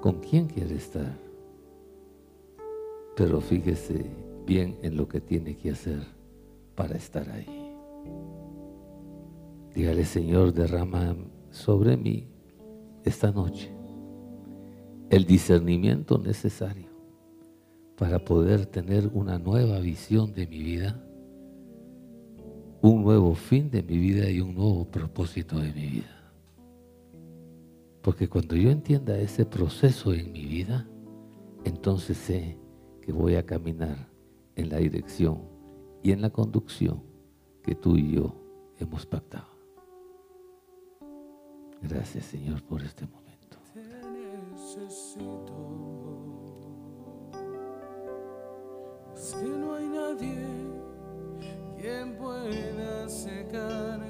con quién quiere estar. Pero fíjese bien en lo que tiene que hacer para estar ahí. Dígale, Señor, derrama sobre mí esta noche el discernimiento necesario para poder tener una nueva visión de mi vida, un nuevo fin de mi vida y un nuevo propósito de mi vida. Porque cuando yo entienda ese proceso en mi vida, entonces sé que voy a caminar en la dirección y en la conducción que tú y yo hemos pactado. Gracias Señor por este momento. Que no hay nadie quien pueda secar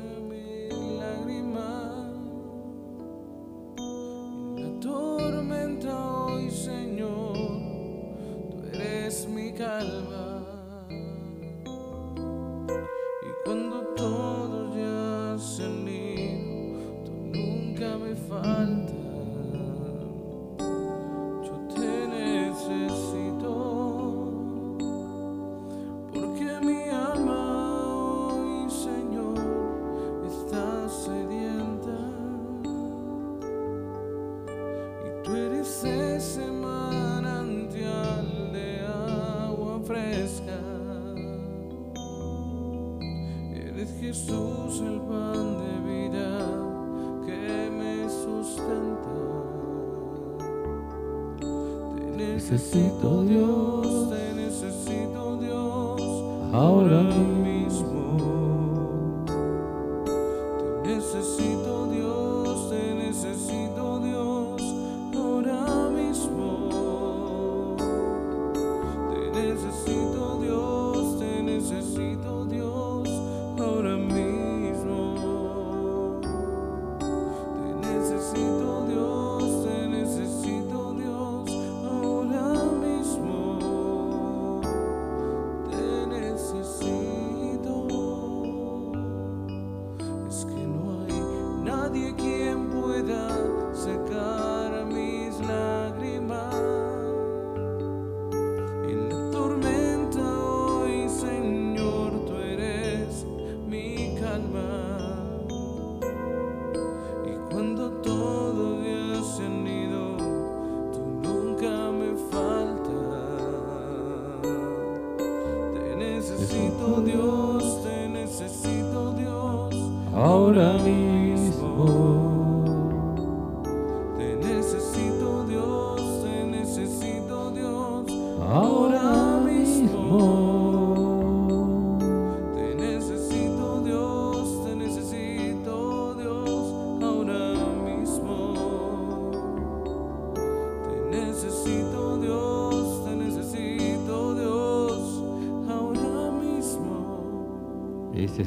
eres mi calma.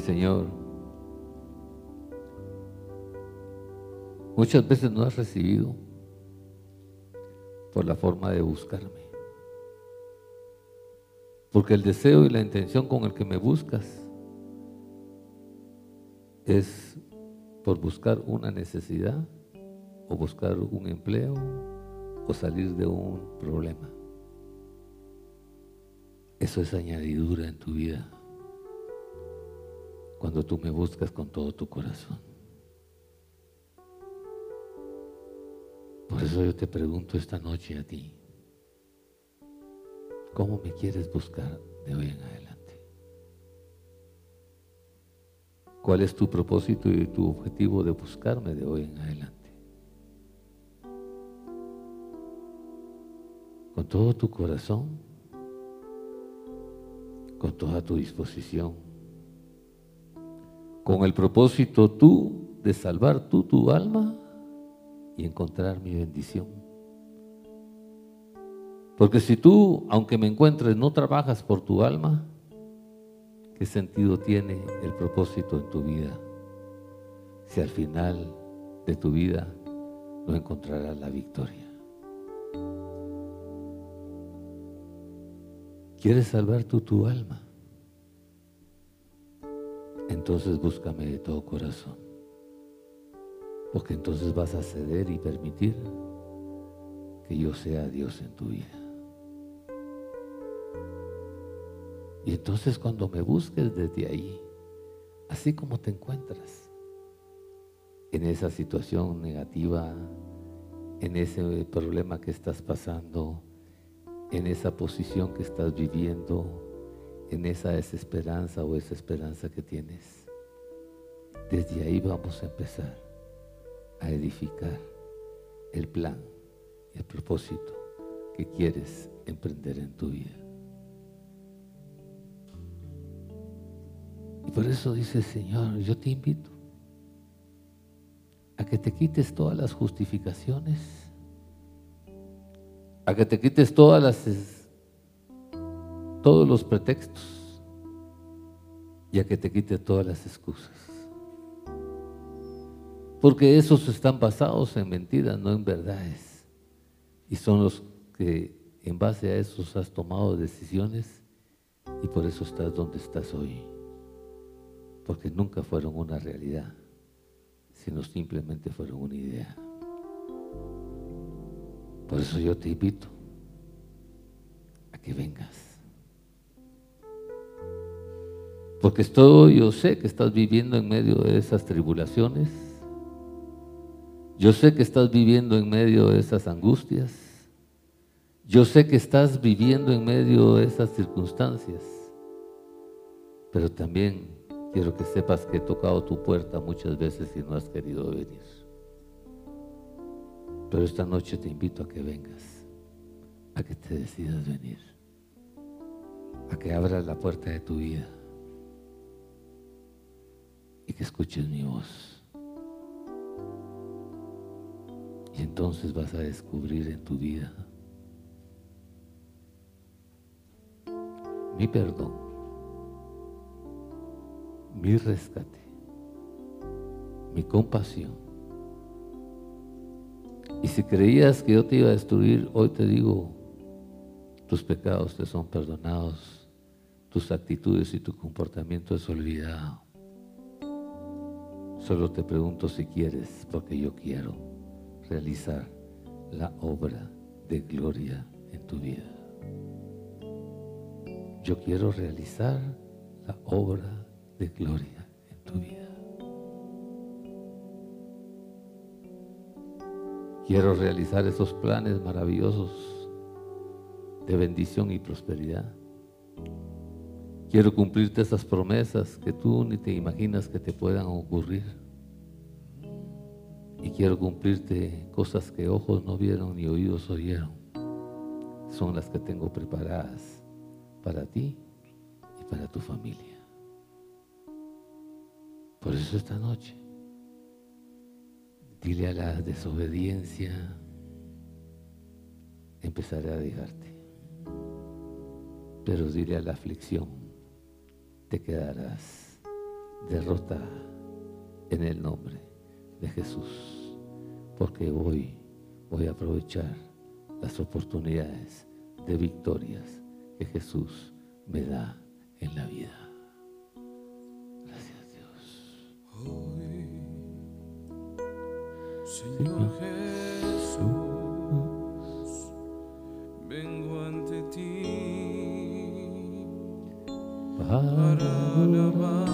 Señor, muchas veces no has recibido por la forma de buscarme. Porque el deseo y la intención con el que me buscas es por buscar una necesidad o buscar un empleo o salir de un problema. Eso es añadidura en tu vida cuando tú me buscas con todo tu corazón. Por eso yo te pregunto esta noche a ti, ¿cómo me quieres buscar de hoy en adelante? ¿Cuál es tu propósito y tu objetivo de buscarme de hoy en adelante? Con todo tu corazón, con toda tu disposición, con el propósito tú de salvar tú tu alma y encontrar mi bendición. Porque si tú, aunque me encuentres, no trabajas por tu alma, ¿qué sentido tiene el propósito en tu vida? Si al final de tu vida no encontrarás la victoria. ¿Quieres salvar tú tu alma? Entonces búscame de todo corazón. Porque entonces vas a ceder y permitir que yo sea Dios en tu vida. Y entonces cuando me busques desde ahí, así como te encuentras, en esa situación negativa, en ese problema que estás pasando, en esa posición que estás viviendo, en esa desesperanza o esa esperanza que tienes. Desde ahí vamos a empezar a edificar el plan y el propósito que quieres emprender en tu vida. Y por eso dice Señor, yo te invito a que te quites todas las justificaciones, a que te quites todas las todos los pretextos y a que te quites todas las excusas. Porque esos están basados en mentiras, no en verdades. Y son los que en base a esos has tomado decisiones y por eso estás donde estás hoy. Porque nunca fueron una realidad sino simplemente fueron una idea. Por eso yo te invito a que vengas. Porque estoy, yo sé que estás viviendo en medio de esas tribulaciones. Yo sé que estás viviendo en medio de esas angustias. Yo sé que estás viviendo en medio de esas circunstancias. Pero también Quiero que sepas que he tocado tu puerta muchas veces y no has querido venir. Pero esta noche te invito a que vengas, a que te decidas venir, a que abras la puerta de tu vida y que escuches mi voz. Y entonces vas a descubrir en tu vida mi perdón mi rescate, mi compasión. Y si creías que yo te iba a destruir, hoy te digo, tus pecados te son perdonados, tus actitudes y tu comportamiento es olvidado. Solo te pregunto si quieres, porque yo quiero realizar la obra de gloria en tu vida. Yo quiero realizar la obra de gloria en tu vida. Quiero realizar esos planes maravillosos de bendición y prosperidad. Quiero cumplirte esas promesas que tú ni te imaginas que te puedan ocurrir. Y quiero cumplirte cosas que ojos no vieron ni oídos oyeron. Son las que tengo preparadas para ti y para tu familia. Por eso esta noche, dile a la desobediencia, empezaré a dejarte. Pero dile a la aflicción, te quedarás derrotada en el nombre de Jesús. Porque hoy voy a aprovechar las oportunidades de victorias que Jesús me da en la vida. Señor Jesús, para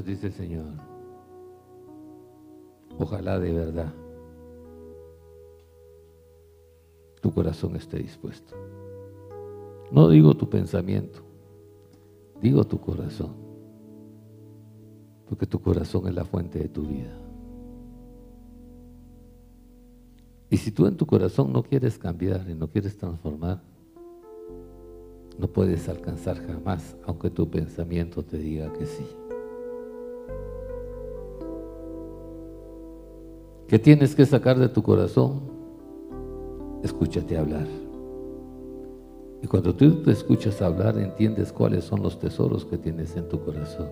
dice el Señor. Ojalá de verdad tu corazón esté dispuesto. No digo tu pensamiento, digo tu corazón. Porque tu corazón es la fuente de tu vida. Y si tú en tu corazón no quieres cambiar y no quieres transformar, no puedes alcanzar jamás, aunque tu pensamiento te diga que sí. ¿Qué tienes que sacar de tu corazón? Escúchate hablar. Y cuando tú te escuchas hablar, entiendes cuáles son los tesoros que tienes en tu corazón.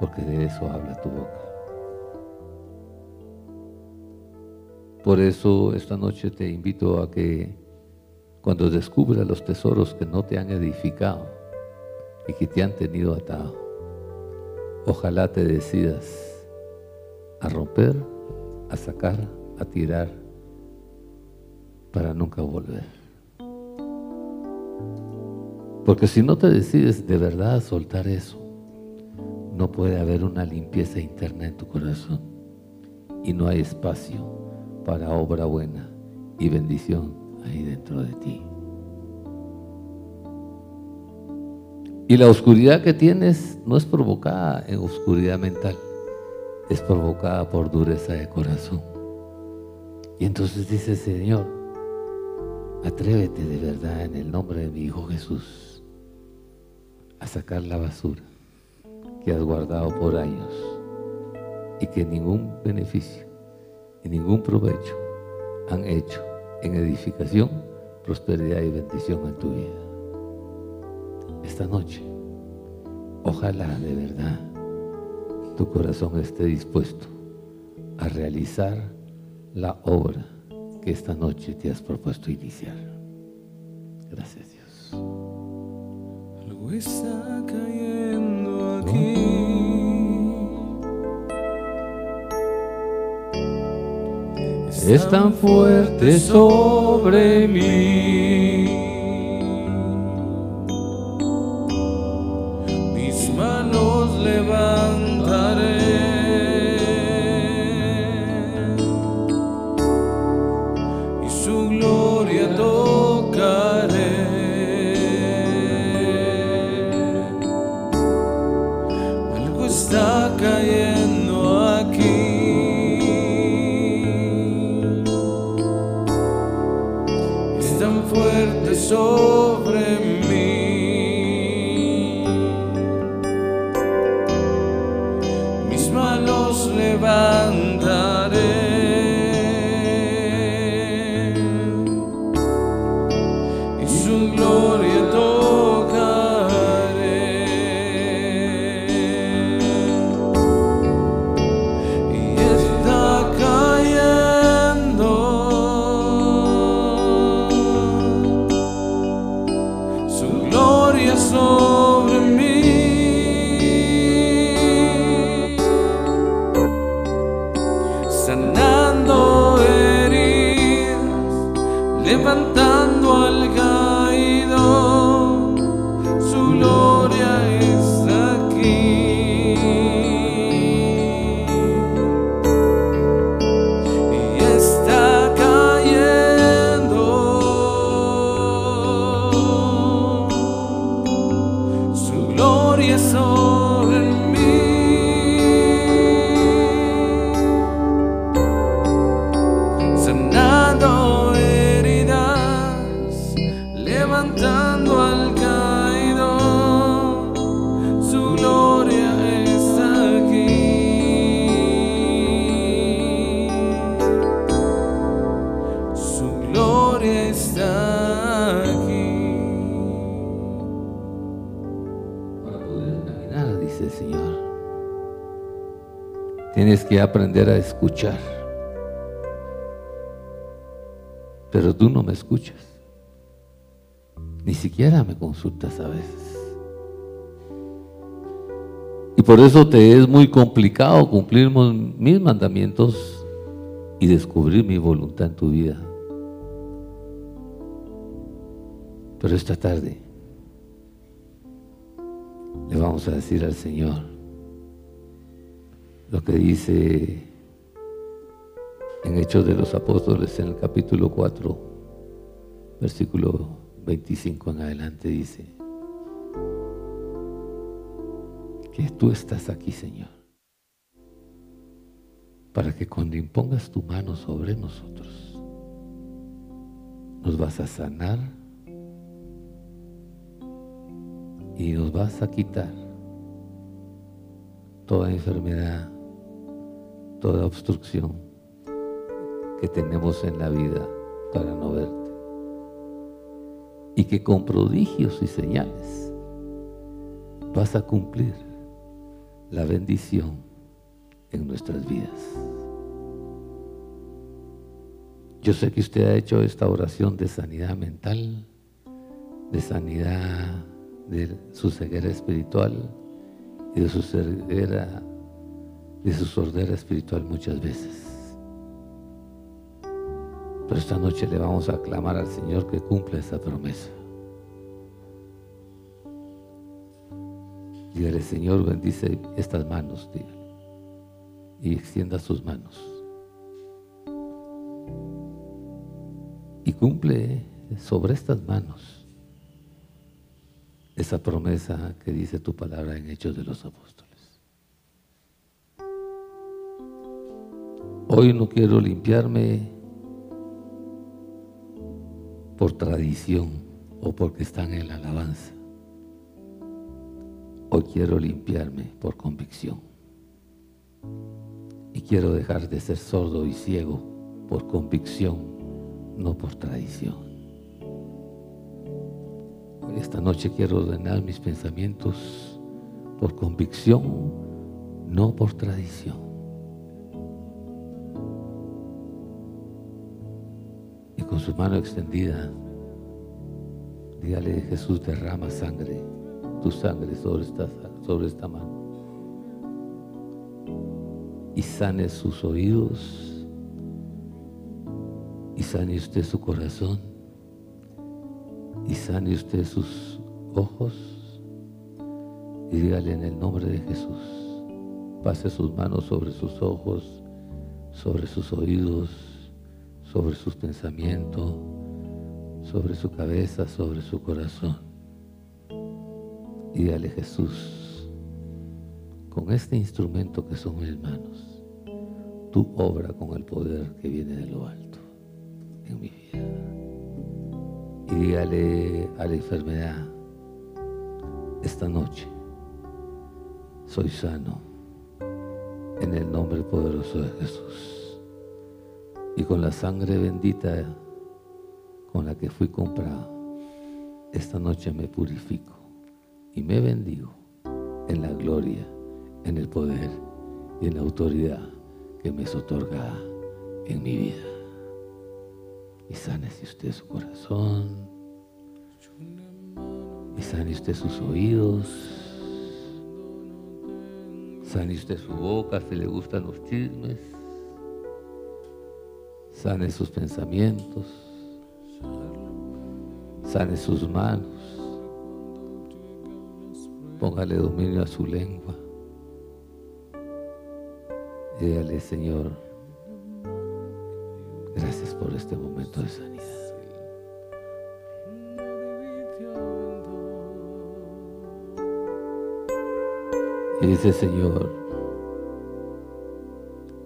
Porque de eso habla tu boca. Por eso esta noche te invito a que cuando descubras los tesoros que no te han edificado y que te han tenido atado, ojalá te decidas a romper, a sacar, a tirar, para nunca volver. Porque si no te decides de verdad a soltar eso, no puede haber una limpieza interna en tu corazón y no hay espacio para obra buena y bendición ahí dentro de ti. Y la oscuridad que tienes no es provocada en oscuridad mental, es provocada por dureza de corazón. Y entonces dice, Señor, atrévete de verdad en el nombre de mi Hijo Jesús a sacar la basura que has guardado por años y que ningún beneficio y ningún provecho han hecho en edificación, prosperidad y bendición en tu vida. Esta noche, ojalá de verdad tu corazón esté dispuesto a realizar la obra que esta noche te has propuesto iniciar. Gracias Dios. Algo está cayendo aquí. Es tan fuerte sobre mí. Aprender a escuchar. Pero tú no me escuchas. Ni siquiera me consultas a veces. Y por eso te es muy complicado cumplir mis mandamientos y descubrir mi voluntad en tu vida. Pero esta tarde le vamos a decir al Señor lo que dice en Hechos de los Apóstoles en el capítulo 4, versículo 25 en adelante dice que tú estás aquí, Señor, para que cuando impongas tu mano sobre nosotros, nos vas a sanar y nos vas a quitar toda enfermedad, toda obstrucción que tenemos en la vida para no verte. Y que con prodigios y señales vas a cumplir la bendición en nuestras vidas. Yo sé que usted ha hecho esta oración de sanidad mental, de sanidad de su ceguera espiritual y de su ceguera, de su sordera espiritual muchas veces. Pero esta noche le vamos a clamar al Señor que cumpla esa promesa. Dígale, Señor, bendice estas manos, y extienda sus manos. Y cumple sobre estas manos esa promesa que dice tu palabra en Hechos de los Apóstoles. Hoy no quiero limpiarme por tradición o porque están en la alabanza. Hoy quiero limpiarme por convicción. Y quiero dejar de ser sordo y ciego por convicción, no por tradición. Esta noche quiero ordenar mis pensamientos por convicción, no por tradición. Con su mano extendida, dígale Jesús derrama sangre, tu sangre sobre esta, sobre esta mano. Y sane sus oídos. Y sane usted su corazón. Y sane usted sus ojos. Y dígale en el nombre de Jesús, pase sus manos sobre sus ojos, sobre sus oídos, sobre sus pensamientos, sobre su cabeza, sobre su corazón. Y dígale Jesús, con este instrumento que son mis manos, tú obra con el poder que viene de lo alto en mi vida y dígale a la enfermedad, esta noche soy sano en el nombre poderoso de Jesús. Y con la sangre bendita con la que fui comprado, esta noche me purifico y me bendigo en la gloria, en el poder y en la autoridad que me es otorgada en mi vida. Y sánese usted su corazón y sane usted sus oídos, sane usted su boca si le gustan los chismes, sane sus pensamientos, sane sus manos, póngale dominio a su lengua. Dígale, Señor, Gracias por este momento de sanidad. Y dice Señor,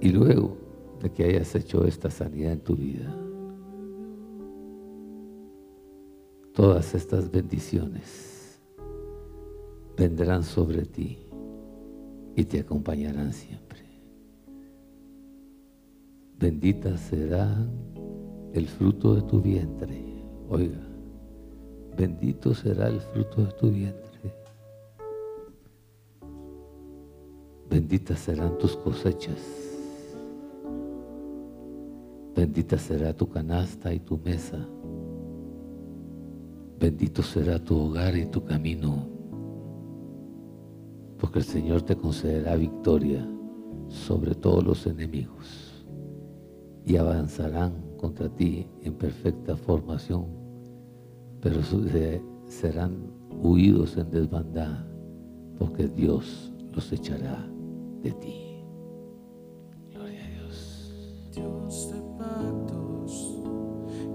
y luego de que hayas hecho esta sanidad en tu vida, todas estas bendiciones vendrán sobre ti y te acompañarán siempre bendita será el fruto de tu vientre. Oiga, bendito será el fruto de tu vientre. Benditas serán tus cosechas. Bendita será tu canasta y tu mesa. Bendito será tu hogar y tu camino. Porque el Señor te concederá victoria sobre todos los enemigos. Y avanzarán contra ti en perfecta formación, pero serán huidos en desbandada, porque Dios los echará de ti.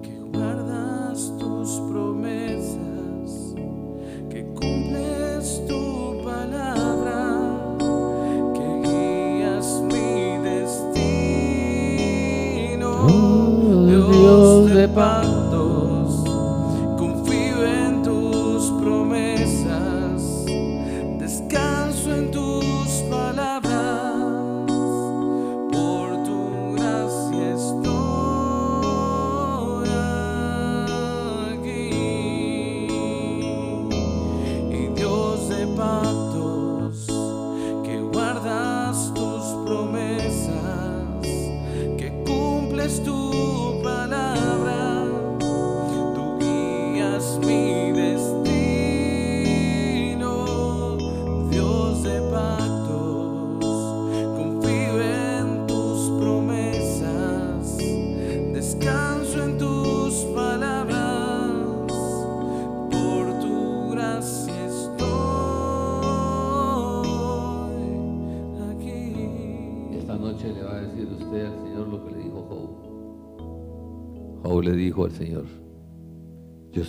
que guardas tus promesas, que cumples tu palabra, que guías mi destino, oh, Dios, Dios de.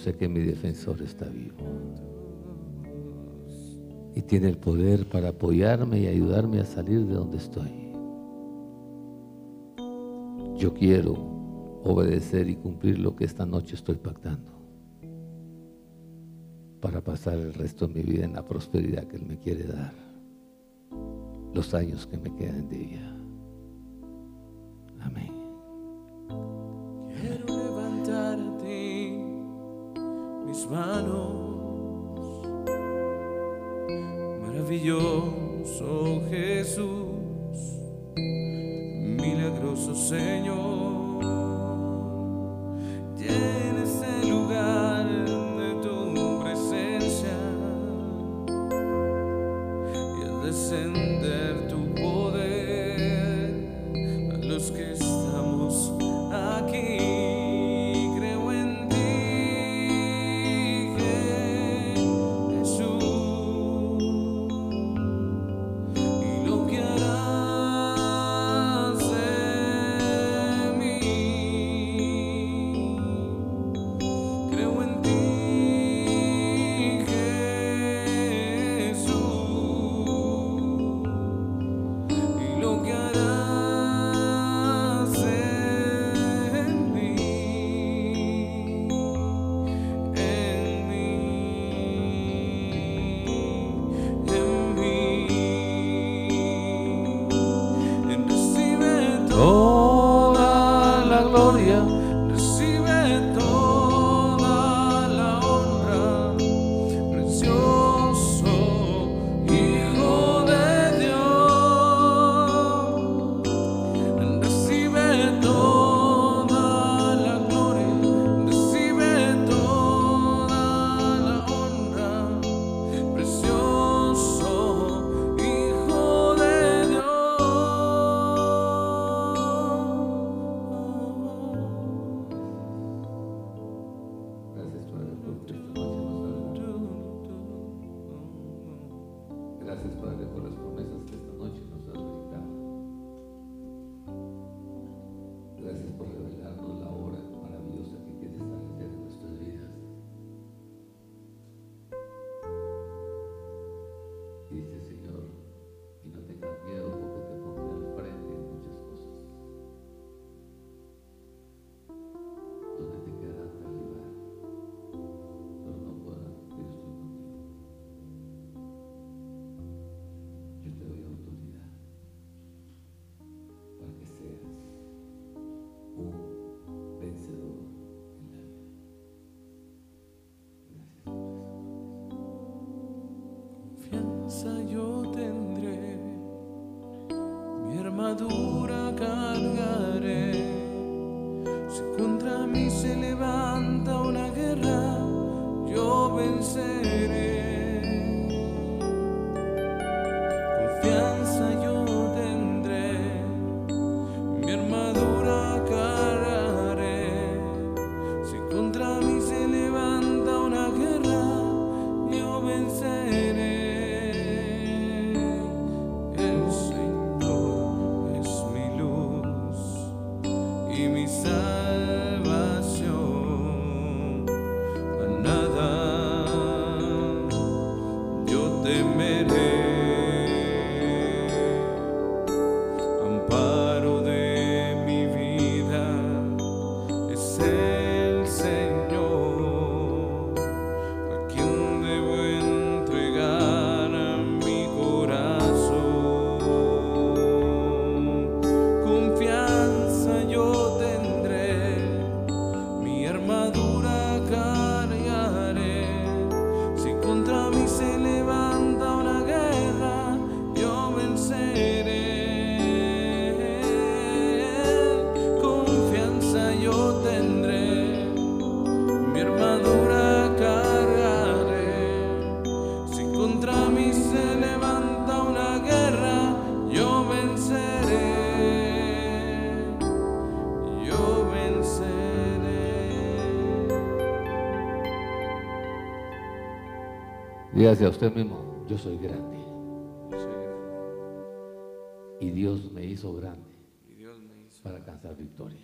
sé que mi defensor está vivo y tiene el poder para apoyarme y ayudarme a salir de donde estoy. Yo quiero obedecer y cumplir lo que esta noche estoy pactando para pasar el resto de mi vida en la prosperidad que Él me quiere dar, los años que me quedan de vida. Amén. Amén mis manos. Maravilloso Jesús, milagroso Señor. Dígase a usted mismo, yo soy grande. Yo soy grande. Y Dios me hizo grande Y Dios me hizo para alcanzar victoria.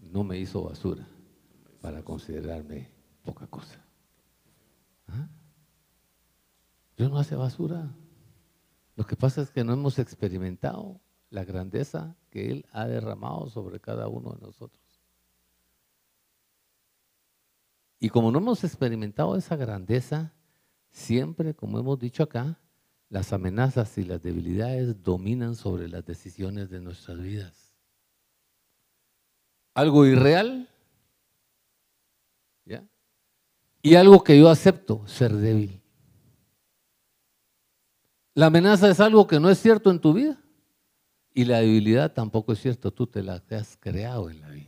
No me hizo basura para considerarme poca cosa. ¿Ah? Dios no hace basura. Lo que pasa es que no hemos experimentado la grandeza que Él ha derramado sobre cada uno de nosotros. Y como no hemos experimentado esa grandeza, siempre, como hemos dicho acá, las amenazas y las debilidades dominan sobre las decisiones de nuestras vidas. Algo irreal, ¿ya? Y algo que yo acepto, ser débil. La amenaza es algo que no es cierto en tu vida. Y la debilidad tampoco es cierto, tú te la has creado en la vida.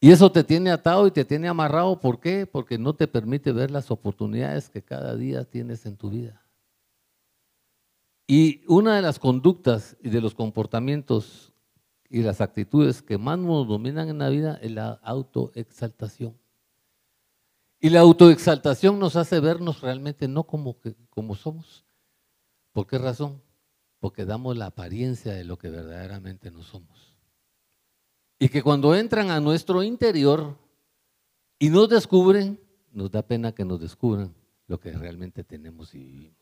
Y eso te tiene atado y te tiene amarrado. ¿Por qué? Porque no te permite ver las oportunidades que cada día tienes en tu vida. Y una de las conductas y de los comportamientos y las actitudes que más nos dominan en la vida es la autoexaltación. Y la autoexaltación nos hace vernos realmente no como, como somos. ¿Por qué razón? Porque damos la apariencia de lo que verdaderamente no somos. Y que cuando entran a nuestro interior y nos descubren, nos da pena que nos descubran lo que realmente tenemos y vivimos.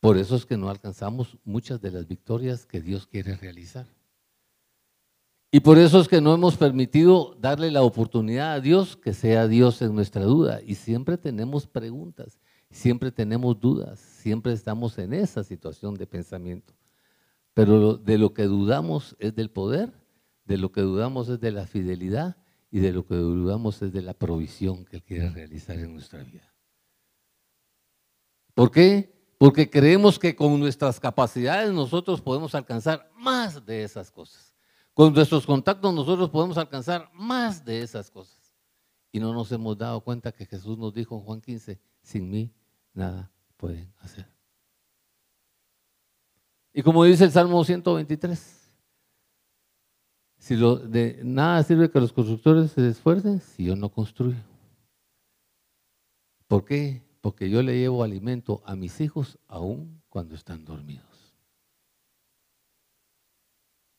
Por eso es que no alcanzamos muchas de las victorias que Dios quiere realizar. Y por eso es que no hemos permitido darle la oportunidad a Dios que sea Dios en nuestra duda. Y siempre tenemos preguntas, siempre tenemos dudas, siempre estamos en esa situación de pensamiento. Pero de lo que dudamos es del poder, de lo que dudamos es de la fidelidad y de lo que dudamos es de la provisión que Él quiere realizar en nuestra vida. ¿Por qué? Porque creemos que con nuestras capacidades nosotros podemos alcanzar más de esas cosas. Con nuestros contactos nosotros podemos alcanzar más de esas cosas. Y no nos hemos dado cuenta que Jesús nos dijo en Juan 15, sin mí nada pueden hacer. Y como dice el Salmo 123, si de nada sirve que los constructores se esfuercen si yo no construyo. ¿Por qué? Porque yo le llevo alimento a mis hijos aún cuando están dormidos.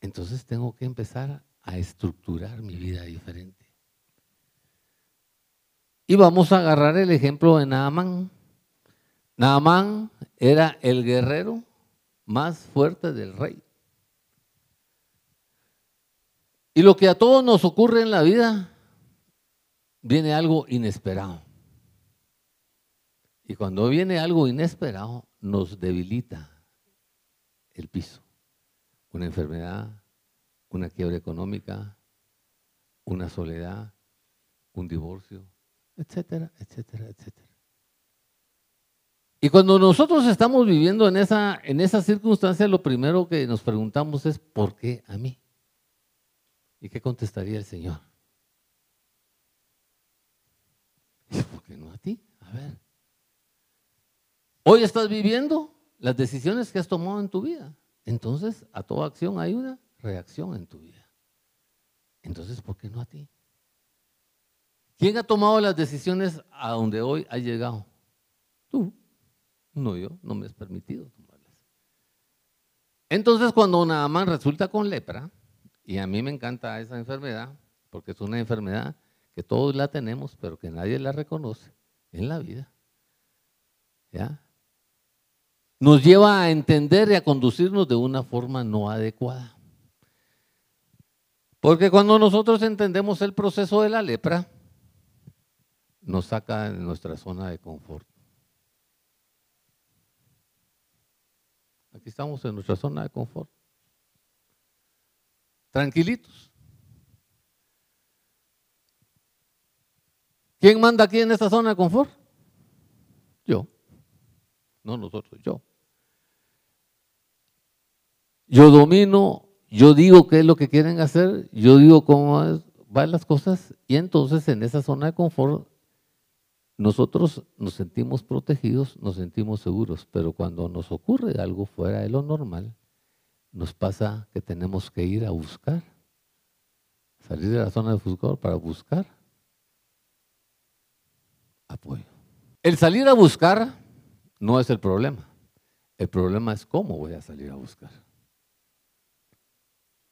Entonces tengo que empezar a estructurar mi vida diferente. Y vamos a agarrar el ejemplo de Naamán. Naamán era el guerrero más fuerte del rey. Y lo que a todos nos ocurre en la vida, viene algo inesperado. Y cuando viene algo inesperado, nos debilita el piso. Una enfermedad, una quiebra económica, una soledad, un divorcio, etcétera, etcétera, etcétera. Y cuando nosotros estamos viviendo en esa, en esa circunstancia, lo primero que nos preguntamos es, ¿por qué a mí? ¿Y qué contestaría el Señor? ¿Por qué no a ti? A ver. Hoy estás viviendo las decisiones que has tomado en tu vida. Entonces, a toda acción hay una reacción en tu vida. Entonces, ¿por qué no a ti? ¿Quién ha tomado las decisiones a donde hoy ha llegado? Tú. No yo, no me has permitido tomarlas. Entonces, cuando Naamán resulta con lepra, y a mí me encanta esa enfermedad, porque es una enfermedad que todos la tenemos, pero que nadie la reconoce en la vida. ¿Ya? Nos lleva a entender y a conducirnos de una forma no adecuada. Porque cuando nosotros entendemos el proceso de la lepra, nos saca de nuestra zona de confort. Aquí estamos en nuestra zona de confort. Tranquilitos. ¿Quién manda aquí en esta zona de confort? Yo. No nosotros, yo. Yo domino, yo digo qué es lo que quieren hacer, yo digo cómo van las cosas y entonces en esa zona de confort nosotros nos sentimos protegidos, nos sentimos seguros, pero cuando nos ocurre algo fuera de lo normal, nos pasa que tenemos que ir a buscar, salir de la zona de confort para buscar apoyo. El salir a buscar no es el problema. El problema es cómo voy a salir a buscar.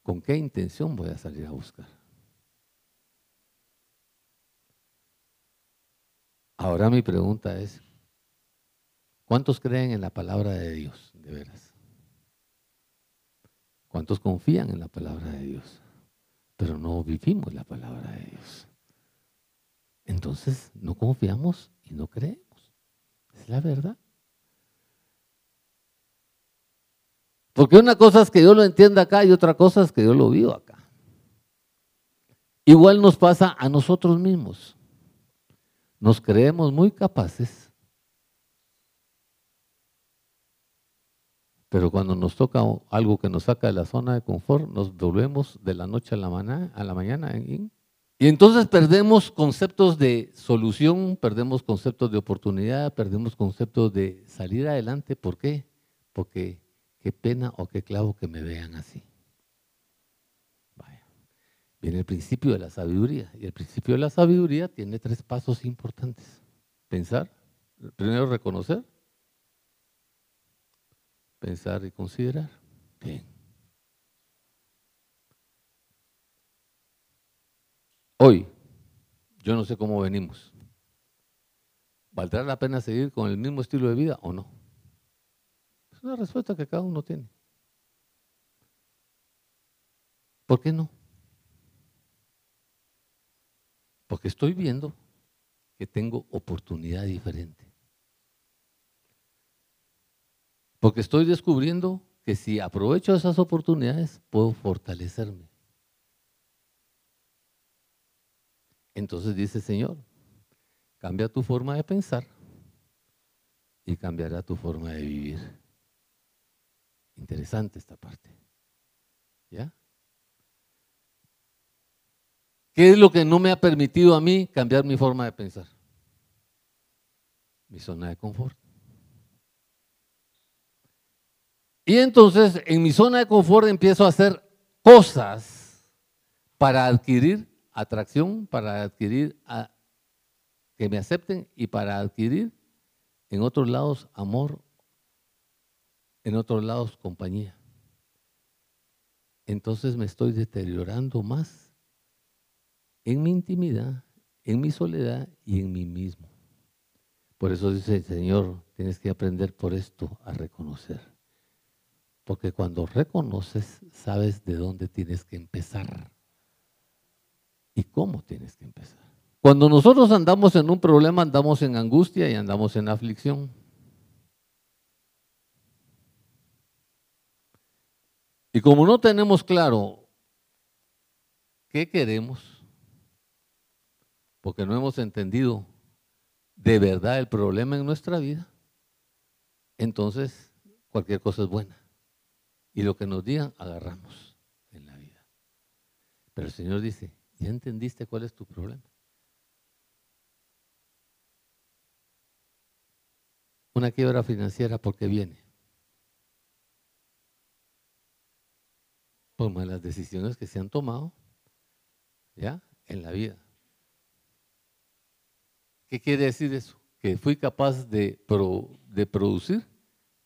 ¿Con qué intención voy a salir a buscar? Ahora mi pregunta es, ¿cuántos creen en la palabra de Dios, de veras? ¿Cuántos confían en la palabra de Dios? Pero no vivimos la palabra de Dios. Entonces no confiamos y no creemos. Es la verdad. Porque una cosa es que yo lo entienda acá y otra cosa es que yo lo vivo acá. Igual nos pasa a nosotros mismos. Nos creemos muy capaces, pero cuando nos toca algo que nos saca de la zona de confort, nos volvemos de la noche a la, mañana, la mañana y entonces perdemos conceptos de solución, perdemos conceptos de oportunidad, perdemos conceptos de salir adelante. ¿Por qué? Porque qué pena o qué clavo que me vean así. Vaya. Viene el principio de la sabiduría. Y el principio de la sabiduría tiene tres pasos importantes. Pensar, primero reconocer, pensar y considerar. Bien. Hoy, yo no sé cómo venimos. ¿Valdrá la pena seguir con el mismo estilo de vida o no? Es una respuesta que cada uno tiene. ¿Por qué no? Porque estoy viendo que tengo oportunidad diferente. Porque estoy descubriendo que si aprovecho esas oportunidades puedo fortalecerme. Entonces dice Señor, cambia tu forma de pensar y cambiará tu forma de vivir. Interesante esta parte. ¿Ya? ¿Qué es lo que no me ha permitido a mí cambiar mi forma de pensar? Mi zona de confort. Y entonces en mi zona de confort empiezo a hacer cosas para adquirir atracción, para adquirir que me acepten y para adquirir en otros lados amor en otros lados compañía. Entonces me estoy deteriorando más en mi intimidad, en mi soledad y en mí mismo. Por eso dice el Señor, tienes que aprender por esto a reconocer. Porque cuando reconoces, sabes de dónde tienes que empezar y cómo tienes que empezar. Cuando nosotros andamos en un problema, andamos en angustia y andamos en aflicción. Y como no tenemos claro qué queremos, porque no hemos entendido de verdad el problema en nuestra vida, entonces cualquier cosa es buena. Y lo que nos digan, agarramos en la vida. Pero el Señor dice, ¿ya entendiste cuál es tu problema? Una quiebra financiera porque viene. por malas decisiones que se han tomado ya en la vida. ¿Qué quiere decir eso? Que fui capaz de, de producir,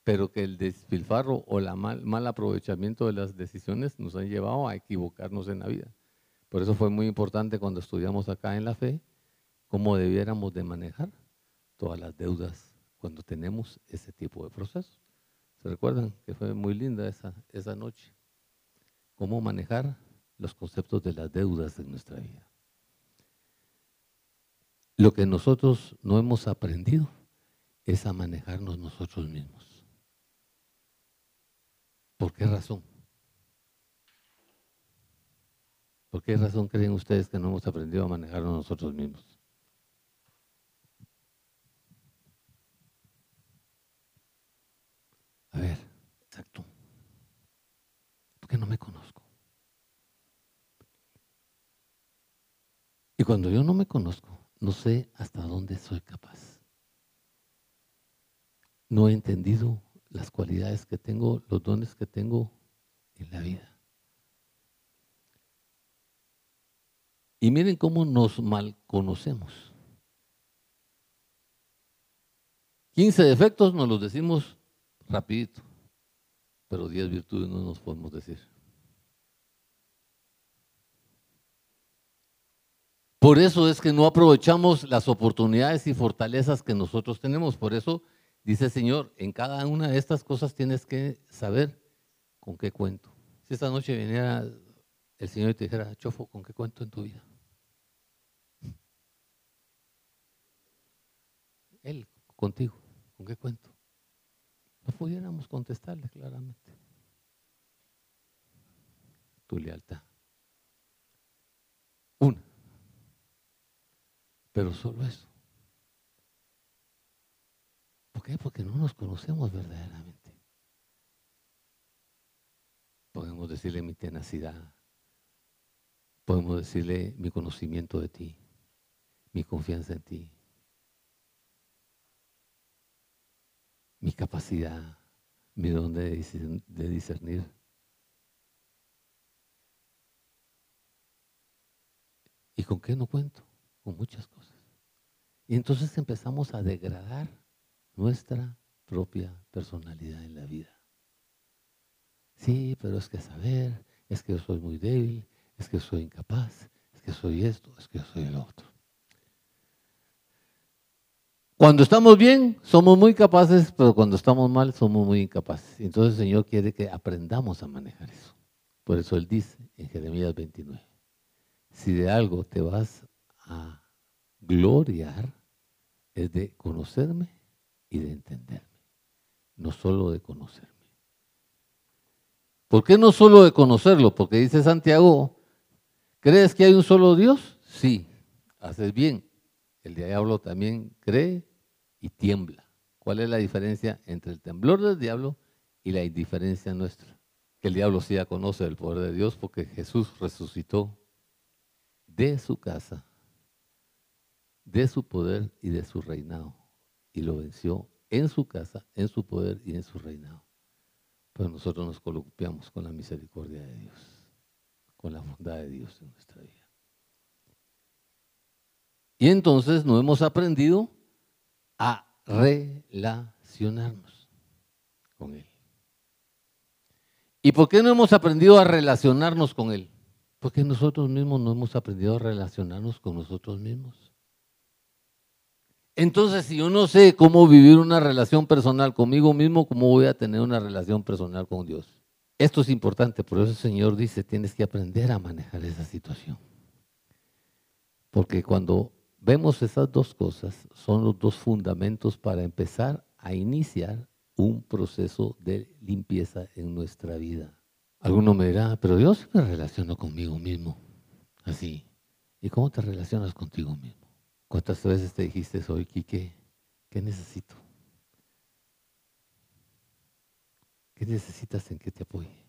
pero que el despilfarro o el mal, aprovechamiento de las decisiones nos han llevado a equivocarnos en la vida. Por eso fue muy importante cuando estudiamos acá en la fe, cómo debiéramos de manejar todas las deudas cuando tenemos ese tipo de procesos. ¿Se recuerdan que fue muy linda esa, esa noche? cómo manejar los conceptos de las deudas de nuestra vida. Lo que nosotros no hemos aprendido es a manejarnos nosotros mismos. ¿Por qué razón? ¿Por qué razón creen ustedes que no hemos aprendido a manejarnos nosotros mismos? A ver, exacto porque no me conozco. Y cuando yo no me conozco, no sé hasta dónde soy capaz. No he entendido las cualidades que tengo, los dones que tengo en la vida. Y miren cómo nos mal conocemos. 15 defectos nos los decimos rapidito, pero 10 virtudes no nos podemos decir. Por eso es que no aprovechamos las oportunidades y fortalezas que nosotros tenemos. Por eso dice Señor, en cada una de estas cosas tienes que saber con qué cuento. Si esta noche viniera el Señor y te dijera, Chofo, ¿con qué cuento en tu vida? Él contigo, ¿con qué cuento? No pudiéramos contestarle claramente. Tu lealtad. Una. Pero solo eso. ¿Por qué? Porque no nos conocemos verdaderamente. Podemos decirle mi tenacidad. Podemos decirle mi conocimiento de ti, mi confianza en ti, mi capacidad, mi don de discernir. ¿Y con qué no cuento? Con muchas cosas. Y entonces empezamos a degradar nuestra propia personalidad en la vida. Sí, pero es que saber, es que yo soy muy débil, es que soy incapaz, es que soy esto, es que soy el otro. Cuando estamos bien, somos muy capaces, pero cuando estamos mal, somos muy incapaces. Entonces el Señor quiere que aprendamos a manejar eso. Por eso Él dice en Jeremías 29, si de algo te vas a gloriar, es de conocerme y de entenderme, no solo de conocerme. ¿Por qué no solo de conocerlo? Porque dice Santiago, ¿crees que hay un solo Dios? Sí, haces bien. El diablo también cree y tiembla. ¿Cuál es la diferencia entre el temblor del diablo y la indiferencia nuestra? Que el diablo sí ya conoce el poder de Dios porque Jesús resucitó de su casa, de su poder y de su reinado. Y lo venció en su casa, en su poder y en su reinado. Pero nosotros nos columpiamos con la misericordia de Dios, con la bondad de Dios en nuestra vida. Y entonces no hemos aprendido a relacionarnos con Él. ¿Y por qué no hemos aprendido a relacionarnos con Él? Porque nosotros mismos no hemos aprendido a relacionarnos con nosotros mismos. Entonces, si yo no sé cómo vivir una relación personal conmigo mismo, ¿cómo voy a tener una relación personal con Dios? Esto es importante, por eso el Señor dice, tienes que aprender a manejar esa situación. Porque cuando vemos esas dos cosas, son los dos fundamentos para empezar a iniciar un proceso de limpieza en nuestra vida. Alguno me dirá, pero Dios me relaciono conmigo mismo, así. ¿Y cómo te relacionas contigo mismo? ¿Cuántas veces te dijiste hoy, Quique, qué necesito? ¿Qué necesitas en que te apoye?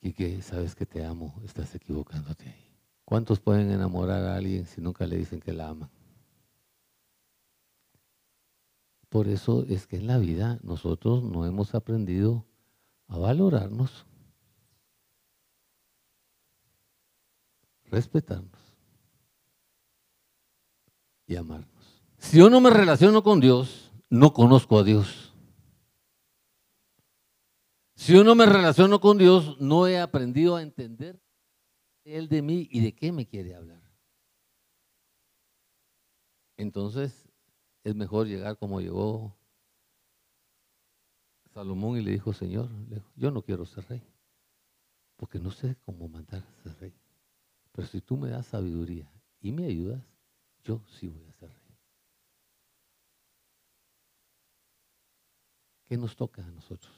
Quique, sabes que te amo, estás equivocándote ahí. ¿Cuántos pueden enamorar a alguien si nunca le dicen que la aman? Por eso es que en la vida nosotros no hemos aprendido a valorarnos respetarnos y amarnos. Si yo no me relaciono con Dios, no conozco a Dios. Si yo no me relaciono con Dios, no he aprendido a entender Él de mí y de qué me quiere hablar. Entonces es mejor llegar como llegó Salomón y le dijo, Señor, yo no quiero ser rey, porque no sé cómo mandar a ser rey. Pero si tú me das sabiduría y me ayudas, yo sí voy a ser rey. ¿Qué nos toca a nosotros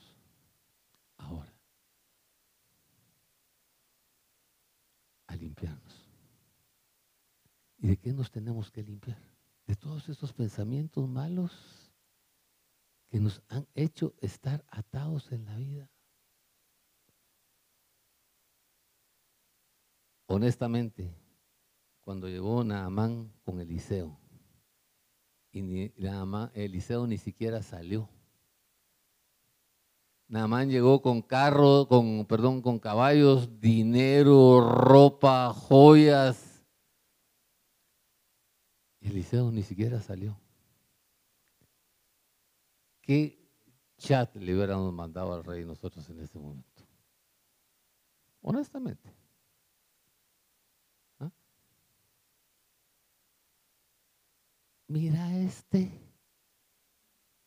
ahora? A limpiarnos. ¿Y de qué nos tenemos que limpiar? De todos esos pensamientos malos que nos han hecho estar atados en la vida. Honestamente, cuando llegó Naamán con Eliseo, y ni, Eliseo ni siquiera salió. Naamán llegó con carro, con, perdón, con caballos, dinero, ropa, joyas. Eliseo ni siquiera salió. ¿Qué chat le hubiéramos mandado al rey nosotros en este momento? Honestamente. Mira este.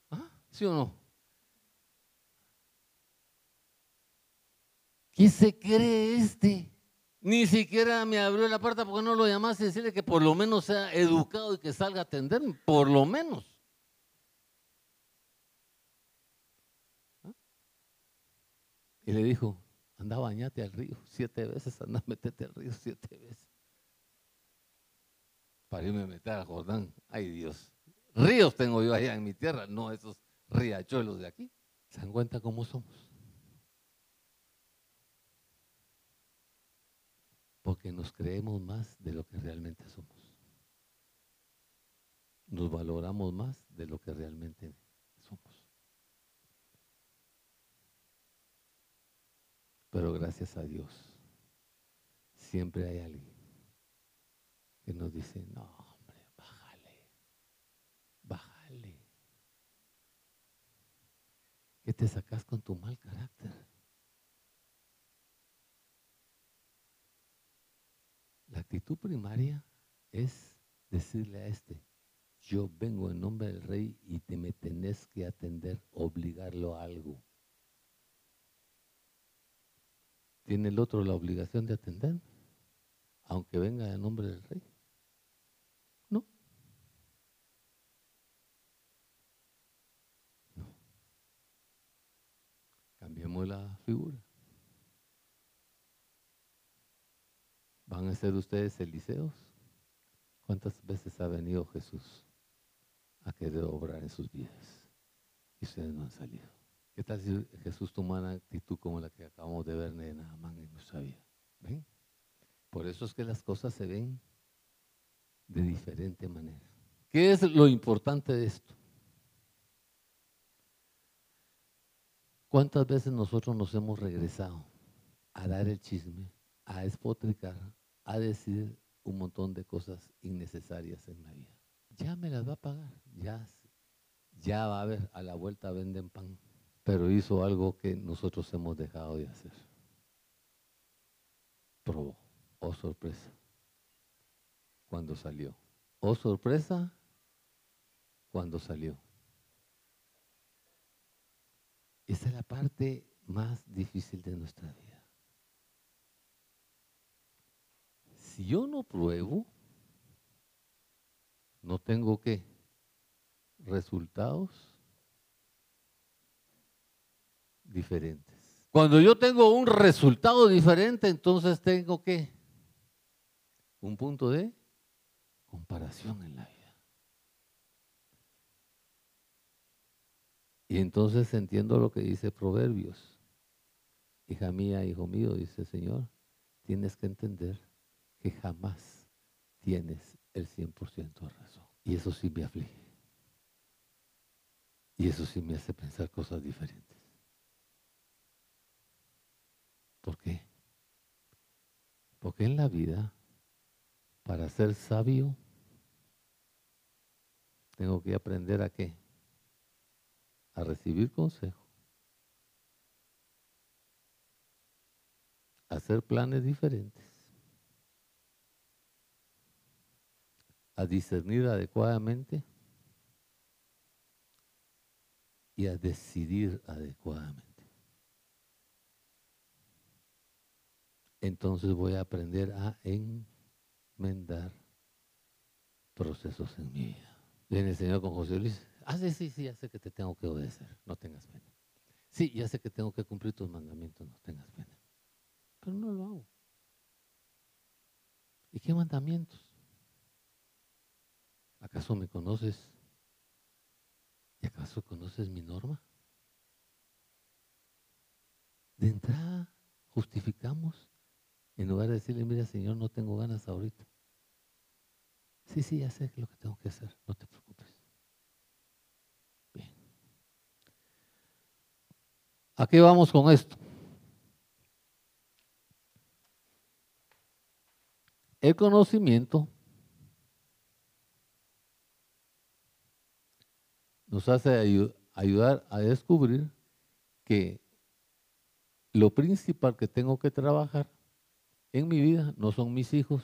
¿Ah? ¿Sí o no? ¿Qué se cree este? Ni siquiera me abrió la puerta porque no lo llamaste y decirle que por lo menos sea educado y que salga a atenderme, por lo menos. ¿Ah? Y le dijo, anda bañate al río siete veces, anda metete al río siete veces. Para irme a meter a Jordán. Ay Dios. Ríos tengo yo allá en mi tierra, no esos riachuelos de aquí. ¿Se dan cuenta cómo somos? porque nos creemos más de lo que realmente somos. Nos valoramos más de lo que realmente somos. Pero gracias a Dios, siempre hay alguien que nos dice, no, hombre, bájale, bájale. ¿Qué te sacas con tu mal carácter? La actitud primaria es decirle a este, yo vengo en nombre del rey y te me tenés que atender, obligarlo a algo. ¿Tiene el otro la obligación de atender? Aunque venga en nombre del rey. No. No. Cambiemos la figura. ¿Van a ser ustedes Eliseos? ¿Cuántas veces ha venido Jesús a querer obrar en sus vidas? Y ustedes no han salido. ¿Qué tal si Jesús toma una actitud como la que acabamos de ver en Naamán en nuestra vida? Por eso es que las cosas se ven de diferente manera. ¿Qué es lo importante de esto? ¿Cuántas veces nosotros nos hemos regresado a dar el chisme, a espotricar, a decir un montón de cosas innecesarias en la vida. Ya me las va a pagar, ya, ya va a ver, a la vuelta venden pan, pero hizo algo que nosotros hemos dejado de hacer. Probó, oh sorpresa, cuando salió. Oh sorpresa, cuando salió. Esa es la parte más difícil de nuestra vida. si yo no pruebo, no tengo qué resultados diferentes. Cuando yo tengo un resultado diferente, entonces tengo que un punto de comparación en la vida. Y entonces entiendo lo que dice Proverbios. Hija mía, hijo mío, dice el Señor, tienes que entender que jamás tienes el 100% de razón. Y eso sí me aflige. Y eso sí me hace pensar cosas diferentes. ¿Por qué? Porque en la vida, para ser sabio, tengo que aprender a qué? A recibir consejo. A hacer planes diferentes a discernir adecuadamente y a decidir adecuadamente. Entonces voy a aprender a enmendar procesos en mi vida. Viene el Señor con José Luis. Ah, sí, sí, sí, ya sé que te tengo que obedecer, no tengas pena. Sí, ya sé que tengo que cumplir tus mandamientos, no tengas pena. Pero no lo hago. ¿Y qué mandamientos? ¿Acaso me conoces? ¿Y acaso conoces mi norma? De entrada justificamos en lugar de decirle, mira Señor, no tengo ganas ahorita. Sí, sí, ya sé lo que tengo que hacer, no te preocupes. Bien. ¿A qué vamos con esto? El conocimiento nos hace ayudar a descubrir que lo principal que tengo que trabajar en mi vida no son mis hijos,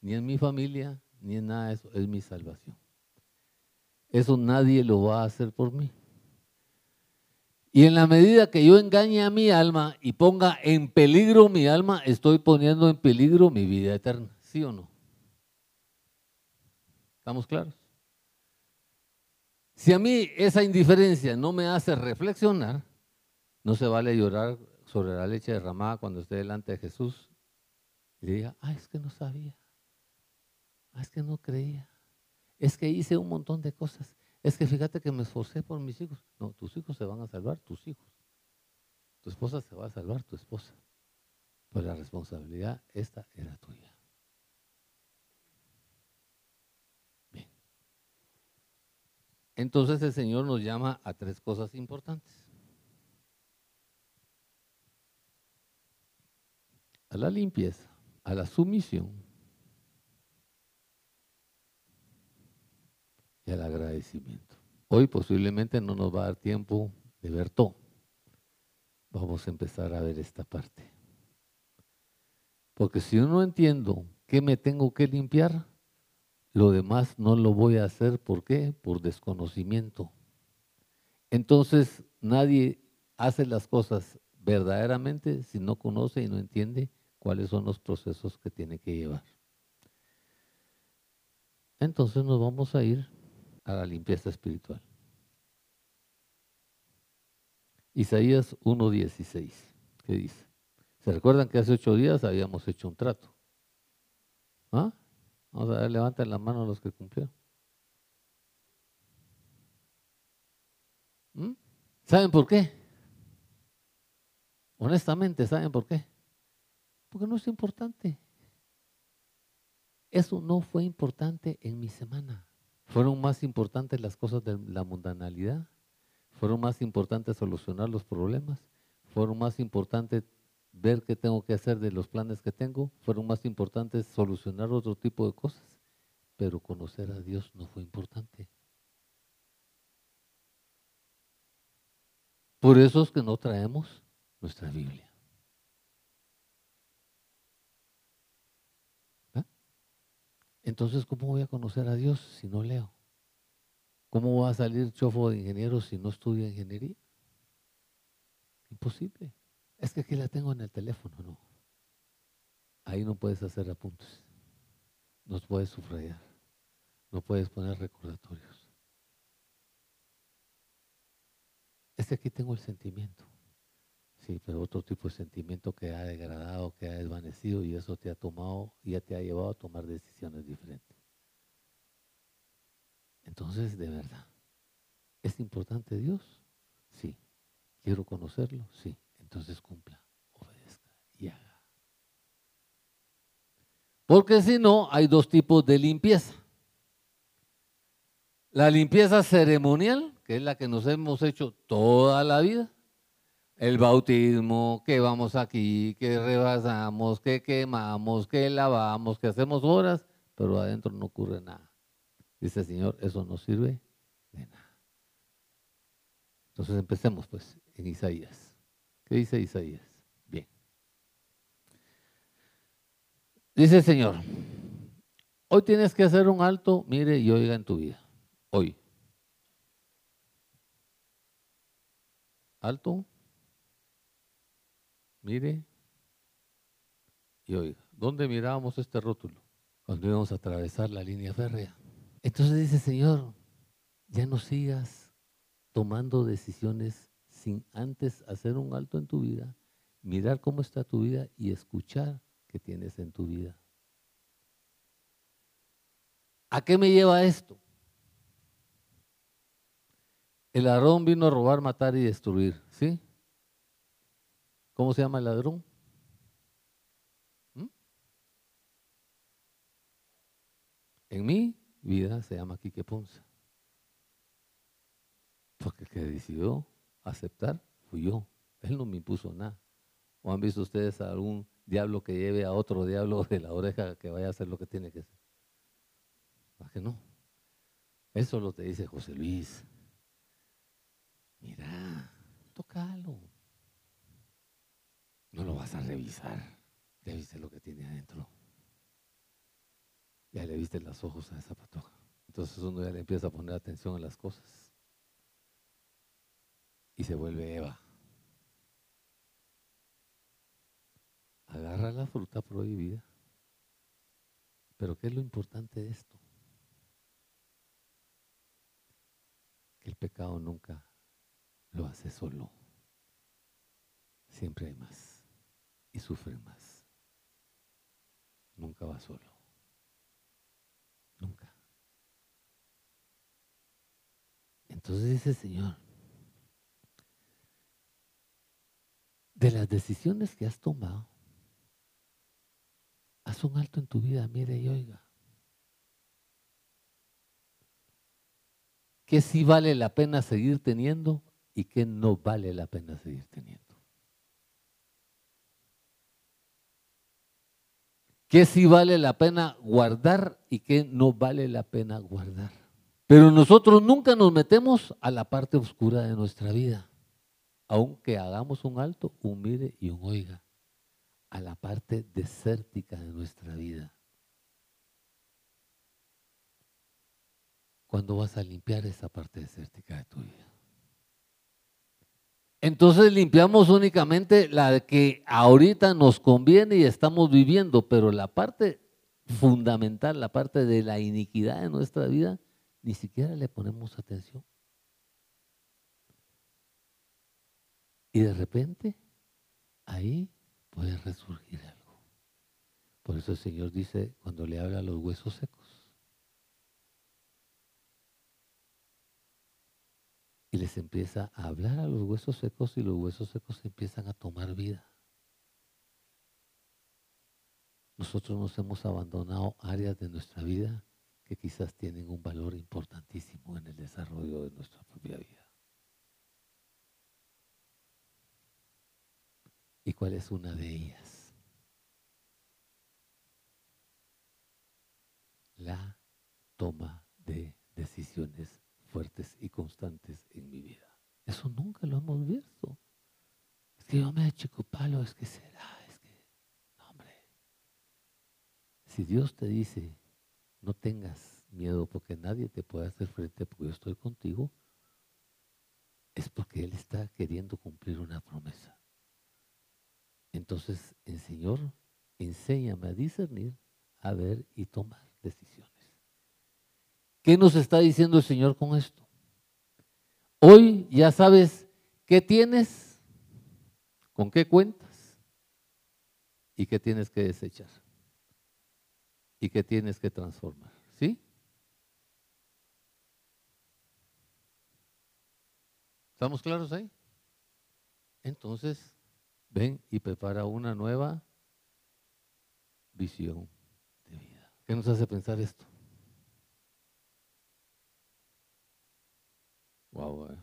ni en mi familia, ni en nada de eso, es mi salvación. Eso nadie lo va a hacer por mí. Y en la medida que yo engañe a mi alma y ponga en peligro mi alma, estoy poniendo en peligro mi vida eterna. ¿Sí o no? ¿Estamos claros? Si a mí esa indiferencia no me hace reflexionar, no se vale llorar sobre la leche derramada cuando esté delante de Jesús y le diga, ah, es que no sabía, ah, es que no creía, es que hice un montón de cosas, es que fíjate que me esforcé por mis hijos. No, tus hijos se van a salvar, tus hijos. Tu esposa se va a salvar, tu esposa. Pero la responsabilidad, esta era tuya. Bien. Entonces el Señor nos llama a tres cosas importantes. A la limpieza, a la sumisión y al agradecimiento. Hoy posiblemente no nos va a dar tiempo de ver todo. Vamos a empezar a ver esta parte. Porque si yo no entiendo qué me tengo que limpiar, lo demás no lo voy a hacer. ¿Por qué? Por desconocimiento. Entonces nadie hace las cosas verdaderamente si no conoce y no entiende cuáles son los procesos que tiene que llevar. Entonces nos vamos a ir a la limpieza espiritual. Isaías 1.16, ¿qué dice? ¿Se recuerdan que hace ocho días habíamos hecho un trato? ¿Ah? Vamos a ver, levanten la mano los que cumplieron. ¿Mm? ¿Saben por qué? Honestamente, ¿saben por qué? Porque no es importante. Eso no fue importante en mi semana. Fueron más importantes las cosas de la mundanalidad. Fueron más importantes solucionar los problemas. Fueron más importantes ver qué tengo que hacer de los planes que tengo. Fueron más importantes solucionar otro tipo de cosas. Pero conocer a Dios no fue importante. Por eso es que no traemos nuestra Biblia. Entonces, ¿cómo voy a conocer a Dios si no leo? ¿Cómo va a salir chofo de ingeniero si no estudia ingeniería? Imposible. Es que aquí la tengo en el teléfono, no. Ahí no puedes hacer apuntes. No puedes subrayar. No puedes poner recordatorios. Es que aquí tengo el sentimiento. Sí, pero otro tipo de sentimiento que ha degradado, que ha desvanecido y eso te ha tomado, ya te ha llevado a tomar decisiones diferentes. Entonces, de verdad, ¿es importante Dios? Sí. ¿Quiero conocerlo? Sí. Entonces cumpla, obedezca y haga. Porque si no, hay dos tipos de limpieza. La limpieza ceremonial, que es la que nos hemos hecho toda la vida el bautismo, que vamos aquí, que rebasamos, que quemamos, que lavamos, que hacemos horas, pero adentro no ocurre nada. Dice el Señor, eso no sirve de nada. Entonces empecemos pues en Isaías. ¿Qué dice Isaías? Bien. Dice el Señor, hoy tienes que hacer un alto, mire y oiga en tu vida. Hoy. Alto Mire y oiga, ¿dónde mirábamos este rótulo? Cuando íbamos a atravesar la línea férrea. Entonces dice, Señor, ya no sigas tomando decisiones sin antes hacer un alto en tu vida, mirar cómo está tu vida y escuchar qué tienes en tu vida. ¿A qué me lleva esto? El ladrón vino a robar, matar y destruir, ¿sí? ¿Cómo se llama el ladrón? ¿Mm? En mi vida se llama Quique Ponce. Porque el que decidió aceptar fui yo. Él no me impuso nada. ¿O han visto ustedes a algún diablo que lleve a otro diablo de la oreja que vaya a hacer lo que tiene que hacer? ¿Para que no? Eso lo te dice José Luis. Mira, tócalo. No lo vas a revisar. Ya viste lo que tiene adentro. Ya le viste los ojos a esa patoja. Entonces uno ya le empieza a poner atención a las cosas. Y se vuelve Eva. Agarra la fruta prohibida. Pero ¿qué es lo importante de esto? Que el pecado nunca lo hace solo. Siempre hay más. Sufre más. Nunca va solo. Nunca. Entonces dice Señor, de las decisiones que has tomado, haz un alto en tu vida, mire y oiga. ¿Qué sí vale la pena seguir teniendo y qué no vale la pena seguir teniendo? ¿Qué sí vale la pena guardar y qué no vale la pena guardar? Pero nosotros nunca nos metemos a la parte oscura de nuestra vida, aunque hagamos un alto, un mire y un oiga, a la parte desértica de nuestra vida. ¿Cuándo vas a limpiar esa parte desértica de tu vida? Entonces limpiamos únicamente la que ahorita nos conviene y estamos viviendo, pero la parte fundamental, la parte de la iniquidad de nuestra vida, ni siquiera le ponemos atención. Y de repente, ahí puede resurgir algo. Por eso el Señor dice, cuando le habla a los huesos secos, les empieza a hablar a los huesos secos y los huesos secos empiezan a tomar vida. Nosotros nos hemos abandonado áreas de nuestra vida que quizás tienen un valor importantísimo en el desarrollo de nuestra propia vida. ¿Y cuál es una de ellas? La toma de decisiones fuertes y constantes en mi vida. Eso nunca lo hemos visto. Es que yo me hecho palo, es que será, es que, hombre. Si Dios te dice, no tengas miedo porque nadie te puede hacer frente porque yo estoy contigo, es porque Él está queriendo cumplir una promesa. Entonces, el Señor, enséñame a discernir, a ver y tomar decisiones. ¿Qué nos está diciendo el Señor con esto? Hoy ya sabes qué tienes, con qué cuentas y qué tienes que desechar y qué tienes que transformar. ¿Sí? ¿Estamos claros ahí? Entonces, ven y prepara una nueva visión de vida. ¿Qué nos hace pensar esto? Wow.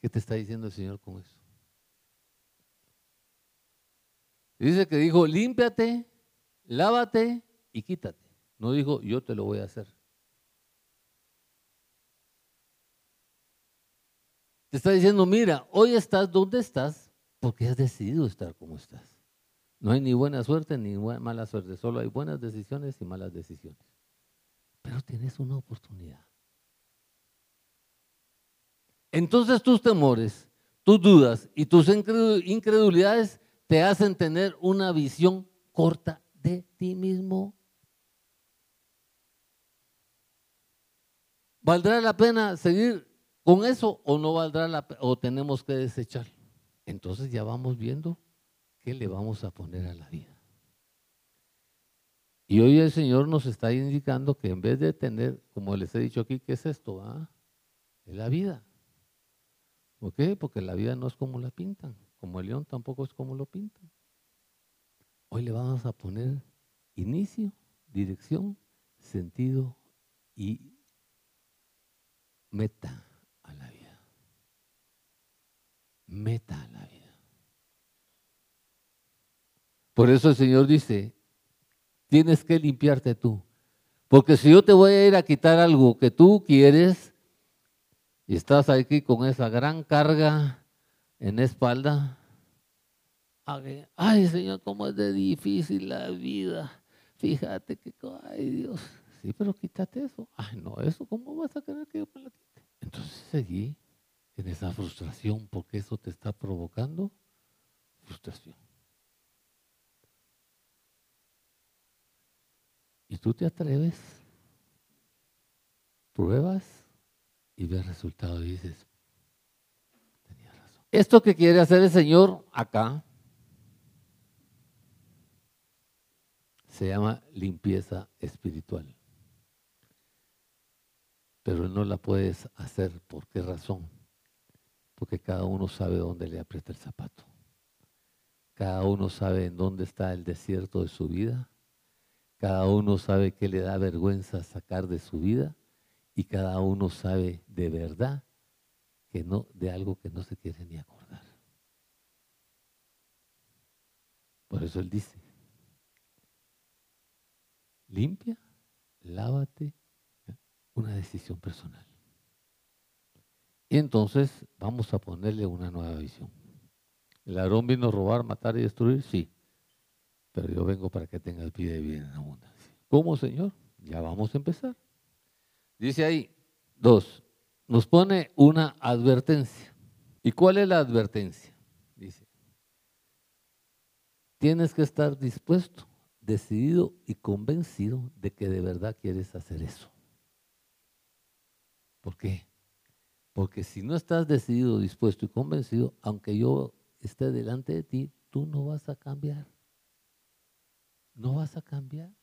¿Qué te está diciendo el Señor con eso? Dice que dijo, límpiate, lávate y quítate. No dijo, yo te lo voy a hacer. Te está diciendo, mira, hoy estás donde estás porque has decidido estar como estás. No hay ni buena suerte ni mala suerte, solo hay buenas decisiones y malas decisiones. Pero tienes una oportunidad. Entonces tus temores, tus dudas y tus incredulidades te hacen tener una visión corta de ti mismo. ¿Valdrá la pena seguir con eso o no valdrá la pena o tenemos que desecharlo? Entonces ya vamos viendo qué le vamos a poner a la vida. Y hoy el Señor nos está indicando que en vez de tener, como les he dicho aquí, ¿qué es esto? Ah? Es la vida. ¿Por qué? Porque la vida no es como la pintan, como el león tampoco es como lo pintan. Hoy le vamos a poner inicio, dirección, sentido y meta a la vida. Meta a la vida. Por eso el Señor dice, tienes que limpiarte tú. Porque si yo te voy a ir a quitar algo que tú quieres, y estás aquí con esa gran carga en la espalda, ay Señor, cómo es de difícil la vida. Fíjate que, ay Dios, sí, pero quítate eso. Ay, no, eso, ¿cómo vas a querer que yo me lo quite? Entonces seguí en esa frustración porque eso te está provocando frustración. Y tú te atreves, pruebas y ves resultado y dices, tenía razón. Esto que quiere hacer el Señor acá se llama limpieza espiritual. Pero no la puedes hacer. ¿Por qué razón? Porque cada uno sabe dónde le aprieta el zapato. Cada uno sabe en dónde está el desierto de su vida. Cada uno sabe qué le da vergüenza sacar de su vida. Y cada uno sabe de verdad que no, de algo que no se quiere ni acordar. Por eso él dice, limpia, lávate, una decisión personal. Y entonces vamos a ponerle una nueva visión. ¿El ladrón vino a robar, matar y destruir? Sí. Pero yo vengo para que tengas vida y vida en abundancia. ¿Cómo, Señor? Ya vamos a empezar. Dice ahí, dos, nos pone una advertencia. ¿Y cuál es la advertencia? Dice, tienes que estar dispuesto decidido y convencido de que de verdad quieres hacer eso. ¿Por qué? Porque si no estás decidido, dispuesto y convencido, aunque yo esté delante de ti, tú no vas a cambiar. No vas a cambiar.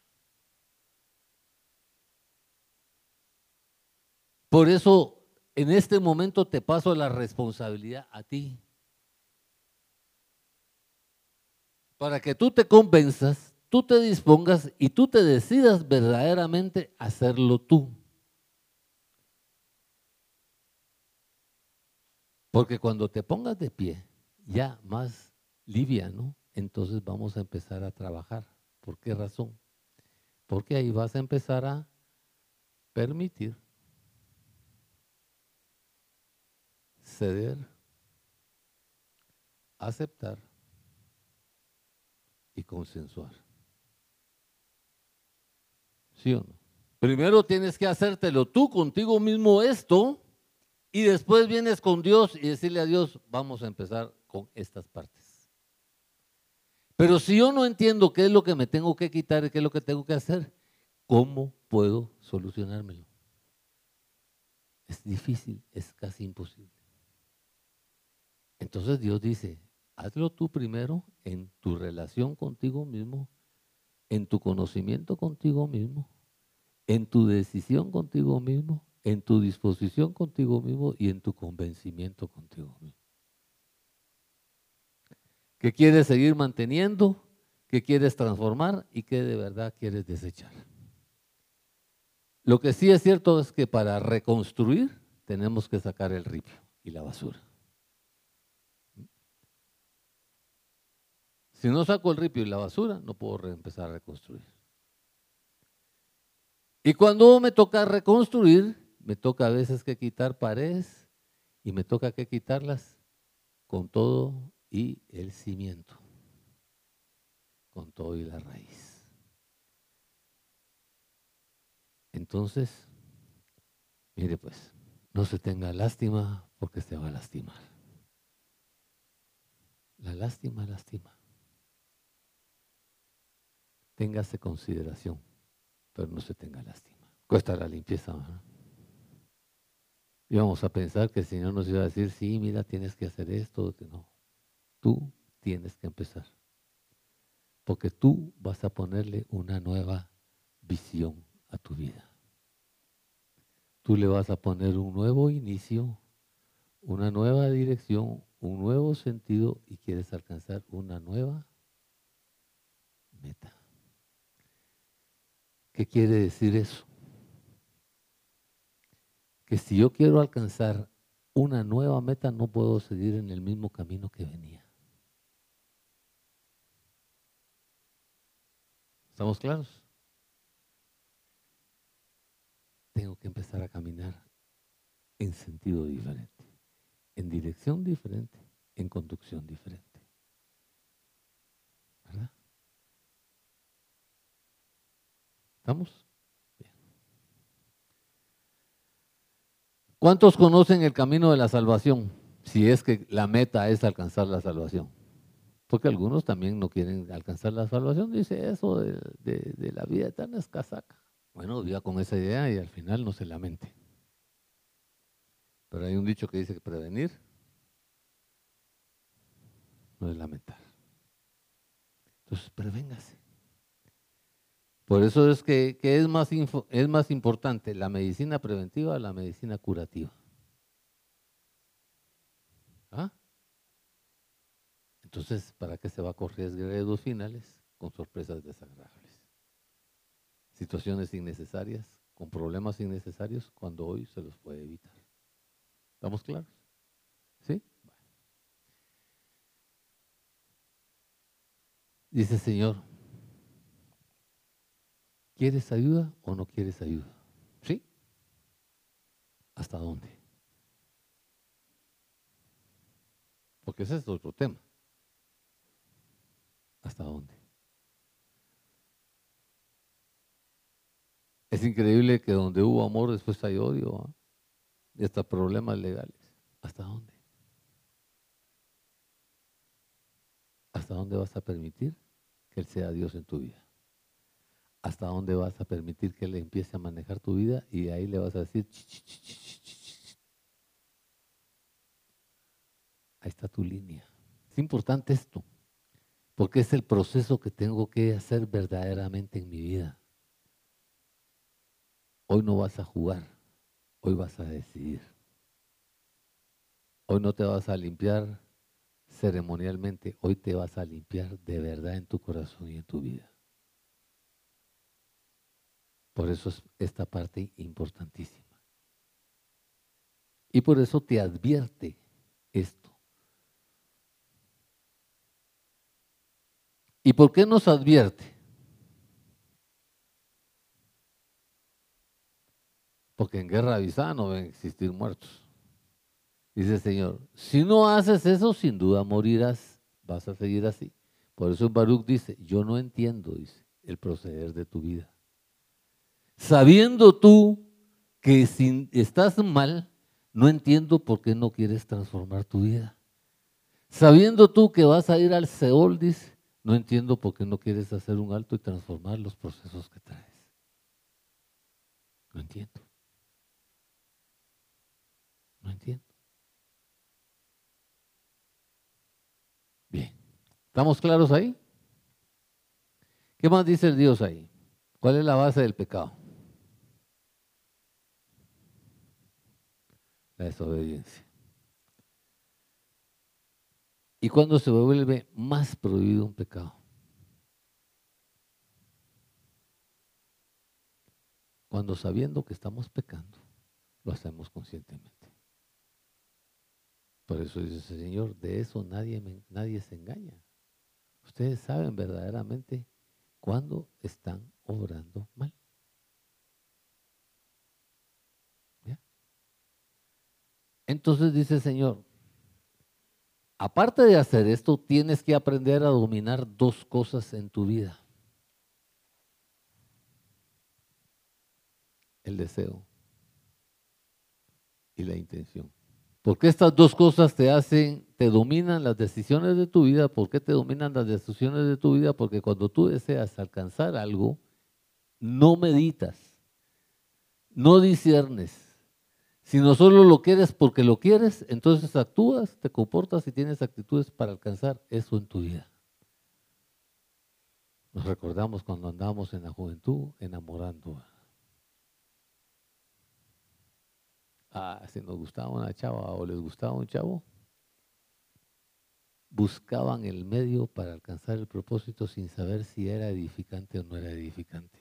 Por eso, en este momento te paso la responsabilidad a ti. Para que tú te convenzas tú te dispongas y tú te decidas verdaderamente hacerlo tú. Porque cuando te pongas de pie, ya más liviano, entonces vamos a empezar a trabajar. ¿Por qué razón? Porque ahí vas a empezar a permitir ceder, aceptar y consensuar. ¿Sí o no? Primero tienes que hacértelo tú contigo mismo esto y después vienes con Dios y decirle a Dios, vamos a empezar con estas partes. Pero si yo no entiendo qué es lo que me tengo que quitar y qué es lo que tengo que hacer, ¿cómo puedo solucionármelo? Es difícil, es casi imposible. Entonces Dios dice, hazlo tú primero en tu relación contigo mismo en tu conocimiento contigo mismo, en tu decisión contigo mismo, en tu disposición contigo mismo y en tu convencimiento contigo mismo. ¿Qué quieres seguir manteniendo? ¿Qué quieres transformar? ¿Y qué de verdad quieres desechar? Lo que sí es cierto es que para reconstruir tenemos que sacar el ripio y la basura. Si no saco el ripio y la basura, no puedo empezar a reconstruir. Y cuando me toca reconstruir, me toca a veces que quitar paredes y me toca que quitarlas con todo y el cimiento, con todo y la raíz. Entonces, mire pues, no se tenga lástima porque se va a lastimar. La lástima lastima. Téngase consideración, pero no se tenga lástima. Cuesta la limpieza. Y vamos a pensar que el Señor nos iba a decir, sí, mira, tienes que hacer esto. No, tú tienes que empezar. Porque tú vas a ponerle una nueva visión a tu vida. Tú le vas a poner un nuevo inicio, una nueva dirección, un nuevo sentido y quieres alcanzar una nueva meta. ¿Qué quiere decir eso? Que si yo quiero alcanzar una nueva meta, no puedo seguir en el mismo camino que venía. ¿Estamos claros? Tengo que empezar a caminar en sentido diferente, en dirección diferente, en conducción diferente. ¿Verdad? ¿Estamos? Bien. ¿Cuántos conocen el camino de la salvación? Si es que la meta es alcanzar la salvación. Porque algunos también no quieren alcanzar la salvación. Dice eso de, la vida eterna es casaca. Bueno, viva con esa idea y al final no se lamente. Pero hay un dicho que dice que prevenir no es lamentar. Entonces, prevéngase. Por eso es que, es, más es más importante la medicina preventiva o la medicina curativa. ¿Ah? Entonces, ¿para qué se va a correr riesgos finales con sorpresas desagradables? Situaciones innecesarias, con problemas innecesarios, cuando hoy se los puede evitar. ¿Estamos claros? ¿Sí? Dice Señor, ¿quieres ayuda o no quieres ayuda? ¿Sí? ¿Hasta dónde? Porque ese es otro tema. ¿Hasta dónde? Es increíble que donde hubo amor después hay odio. ¿ah? y hasta problemas legales. ¿Hasta dónde? ¿Hasta dónde vas a permitir que Él sea Dios en tu vida? ¿Hasta dónde vas a permitir que Él empiece a manejar tu vida y ahí le vas a decir, ahí está tu línea? Es importante esto, porque es el proceso que tengo que hacer verdaderamente en mi vida. Hoy no vas a jugar Hoy vas a decidir. Hoy no te vas a limpiar ceremonialmente, hoy te vas a limpiar de verdad en tu corazón y en tu vida. Por eso es esta parte importantísima. Y por eso te advierte esto. ¿Y por qué nos advierte? porque en guerra avisada no van existir muertos. Dice el Señor, si no haces eso, sin duda morirás, vas a seguir así. Por eso Baruch dice, yo no entiendo, dice, el proceder de tu vida. Sabiendo tú que si estás mal, no entiendo por qué no quieres transformar tu vida. Sabiendo tú que vas a ir al Seol, no entiendo por qué no quieres hacer un alto y transformar los procesos que traes. No entiendo. No entiendo. Bien. ¿Estamos claros ahí? ¿Qué más dice el Dios ahí? ¿Cuál es la base del pecado? La desobediencia. ¿Y cuando se vuelve más prohibido un pecado? Cuando sabiendo que estamos pecando, lo hacemos conscientemente. Por eso dice el Señor, de eso nadie, nadie se engaña. Ustedes saben verdaderamente cuándo están obrando mal. Entonces dice el Señor, aparte de hacer esto, tienes que aprender a dominar dos cosas en tu vida. El deseo y la intención. Porque estas dos cosas te hacen, te dominan las decisiones de tu vida. ¿Por qué te dominan las decisiones de tu vida? Porque cuando tú deseas alcanzar algo, no meditas, no disiernes, sino solo lo quieres porque lo quieres, entonces actúas, te comportas y tienes actitudes para alcanzar eso en tu vida. Nos recordamos cuando andábamos en la juventud enamorando. ah, si nos gustaba una chava o les gustaba un chavo, buscaban el medio para alcanzar el propósito sin saber si era edificante o no era edificante.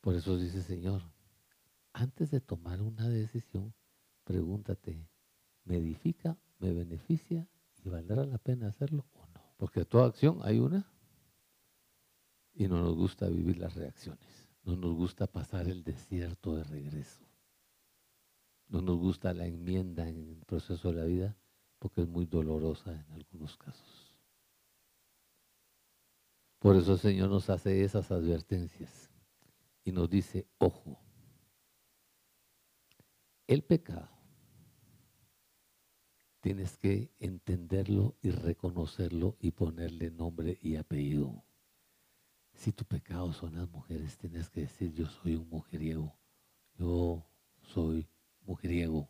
Por eso dice el Señor, antes de tomar una decisión, pregúntate, ¿me edifica, me beneficia y valdrá la pena hacerlo o no? Porque toda acción hay una y no nos gusta vivir las reacciones, no nos gusta pasar el desierto de regreso. No nos gusta la enmienda en el proceso de la vida porque es muy dolorosa en algunos casos. Por eso el Señor nos hace esas advertencias y nos dice, ojo, el pecado tienes que entenderlo y reconocerlo y ponerle nombre y apellido. Si tu pecado son las mujeres, tienes que decir, yo soy un mujeriego, yo soy mujeriego.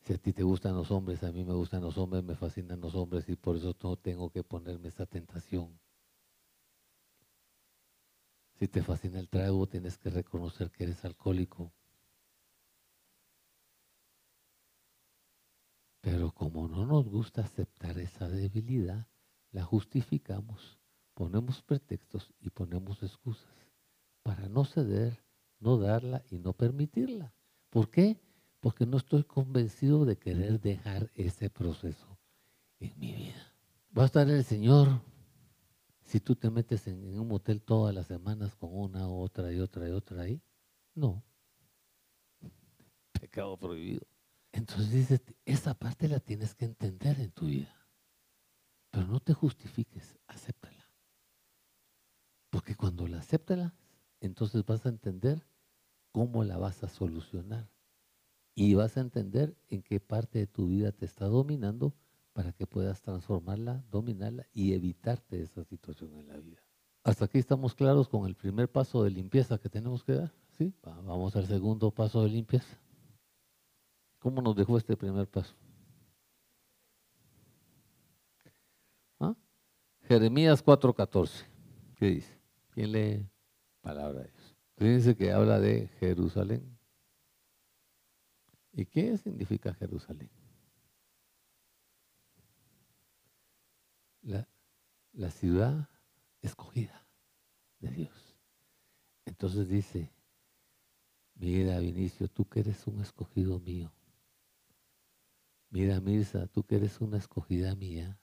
Si a ti te gustan los hombres, a mí me gustan los hombres, me fascinan los hombres y por eso no tengo que ponerme esta tentación. Si te fascina el trago, tienes que reconocer que eres alcohólico. Pero como no nos gusta aceptar esa debilidad, la justificamos, ponemos pretextos y ponemos excusas para no ceder, no darla y no permitirla. ¿Por qué? Porque no estoy convencido de querer dejar ese proceso en mi vida. Va a estar el Señor si tú te metes en, un motel todas las semanas con una, otra y otra y otra ahí. No. Pecado prohibido. Entonces dices, esa parte la tienes que entender en tu vida. Pero no te justifiques, acéptala. Porque cuando la aceptas, entonces vas a entender cómo la vas a solucionar. Y vas a entender en qué parte de tu vida te está dominando para que puedas transformarla, dominarla y evitarte esa situación en la vida. Hasta aquí estamos claros con el primer paso de limpieza que tenemos que dar. ¿sí? Vamos al segundo paso de limpieza. ¿Cómo nos dejó este primer paso? ¿Ah? Jeremías 4:14. ¿Qué dice? ¿Quién lee palabra de Dios? Fíjense que habla de Jerusalén. ¿Y qué significa Jerusalén? La, la ciudad escogida de Dios. Entonces dice, mira Vinicio, tú que eres un escogido mío, Mira, Mirza, tú que eres una escogida mía,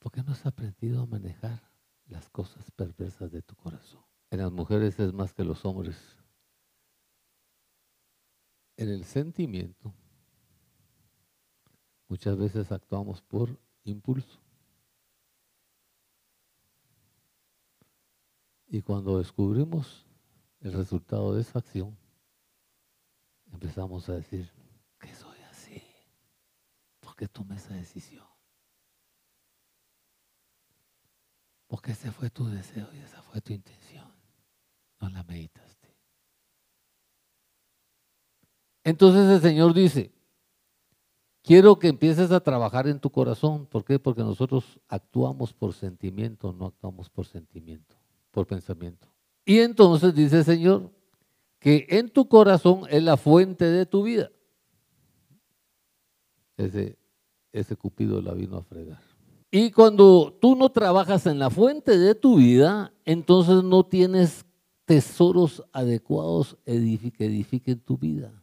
¿por qué no has aprendido a manejar las cosas perversas de tu corazón? En las mujeres es más que los hombres. En el sentimiento, muchas veces actuamos por impulso. Y cuando descubrimos el resultado de esa acción, empezamos a decir. Que tomé esa decisión. Porque ese fue tu deseo y esa fue tu intención. No la meditaste. Entonces el Señor dice, quiero que empieces a trabajar en tu corazón. ¿Por qué? Porque nosotros actuamos por sentimiento, no actuamos por sentimiento, por pensamiento. Y entonces dice el Señor que en tu corazón es la fuente de tu vida. Ese ese Cupido la vino a fregar. Y cuando tú no trabajas en la fuente de tu vida, entonces no tienes tesoros adecuados que edifiquen tu vida.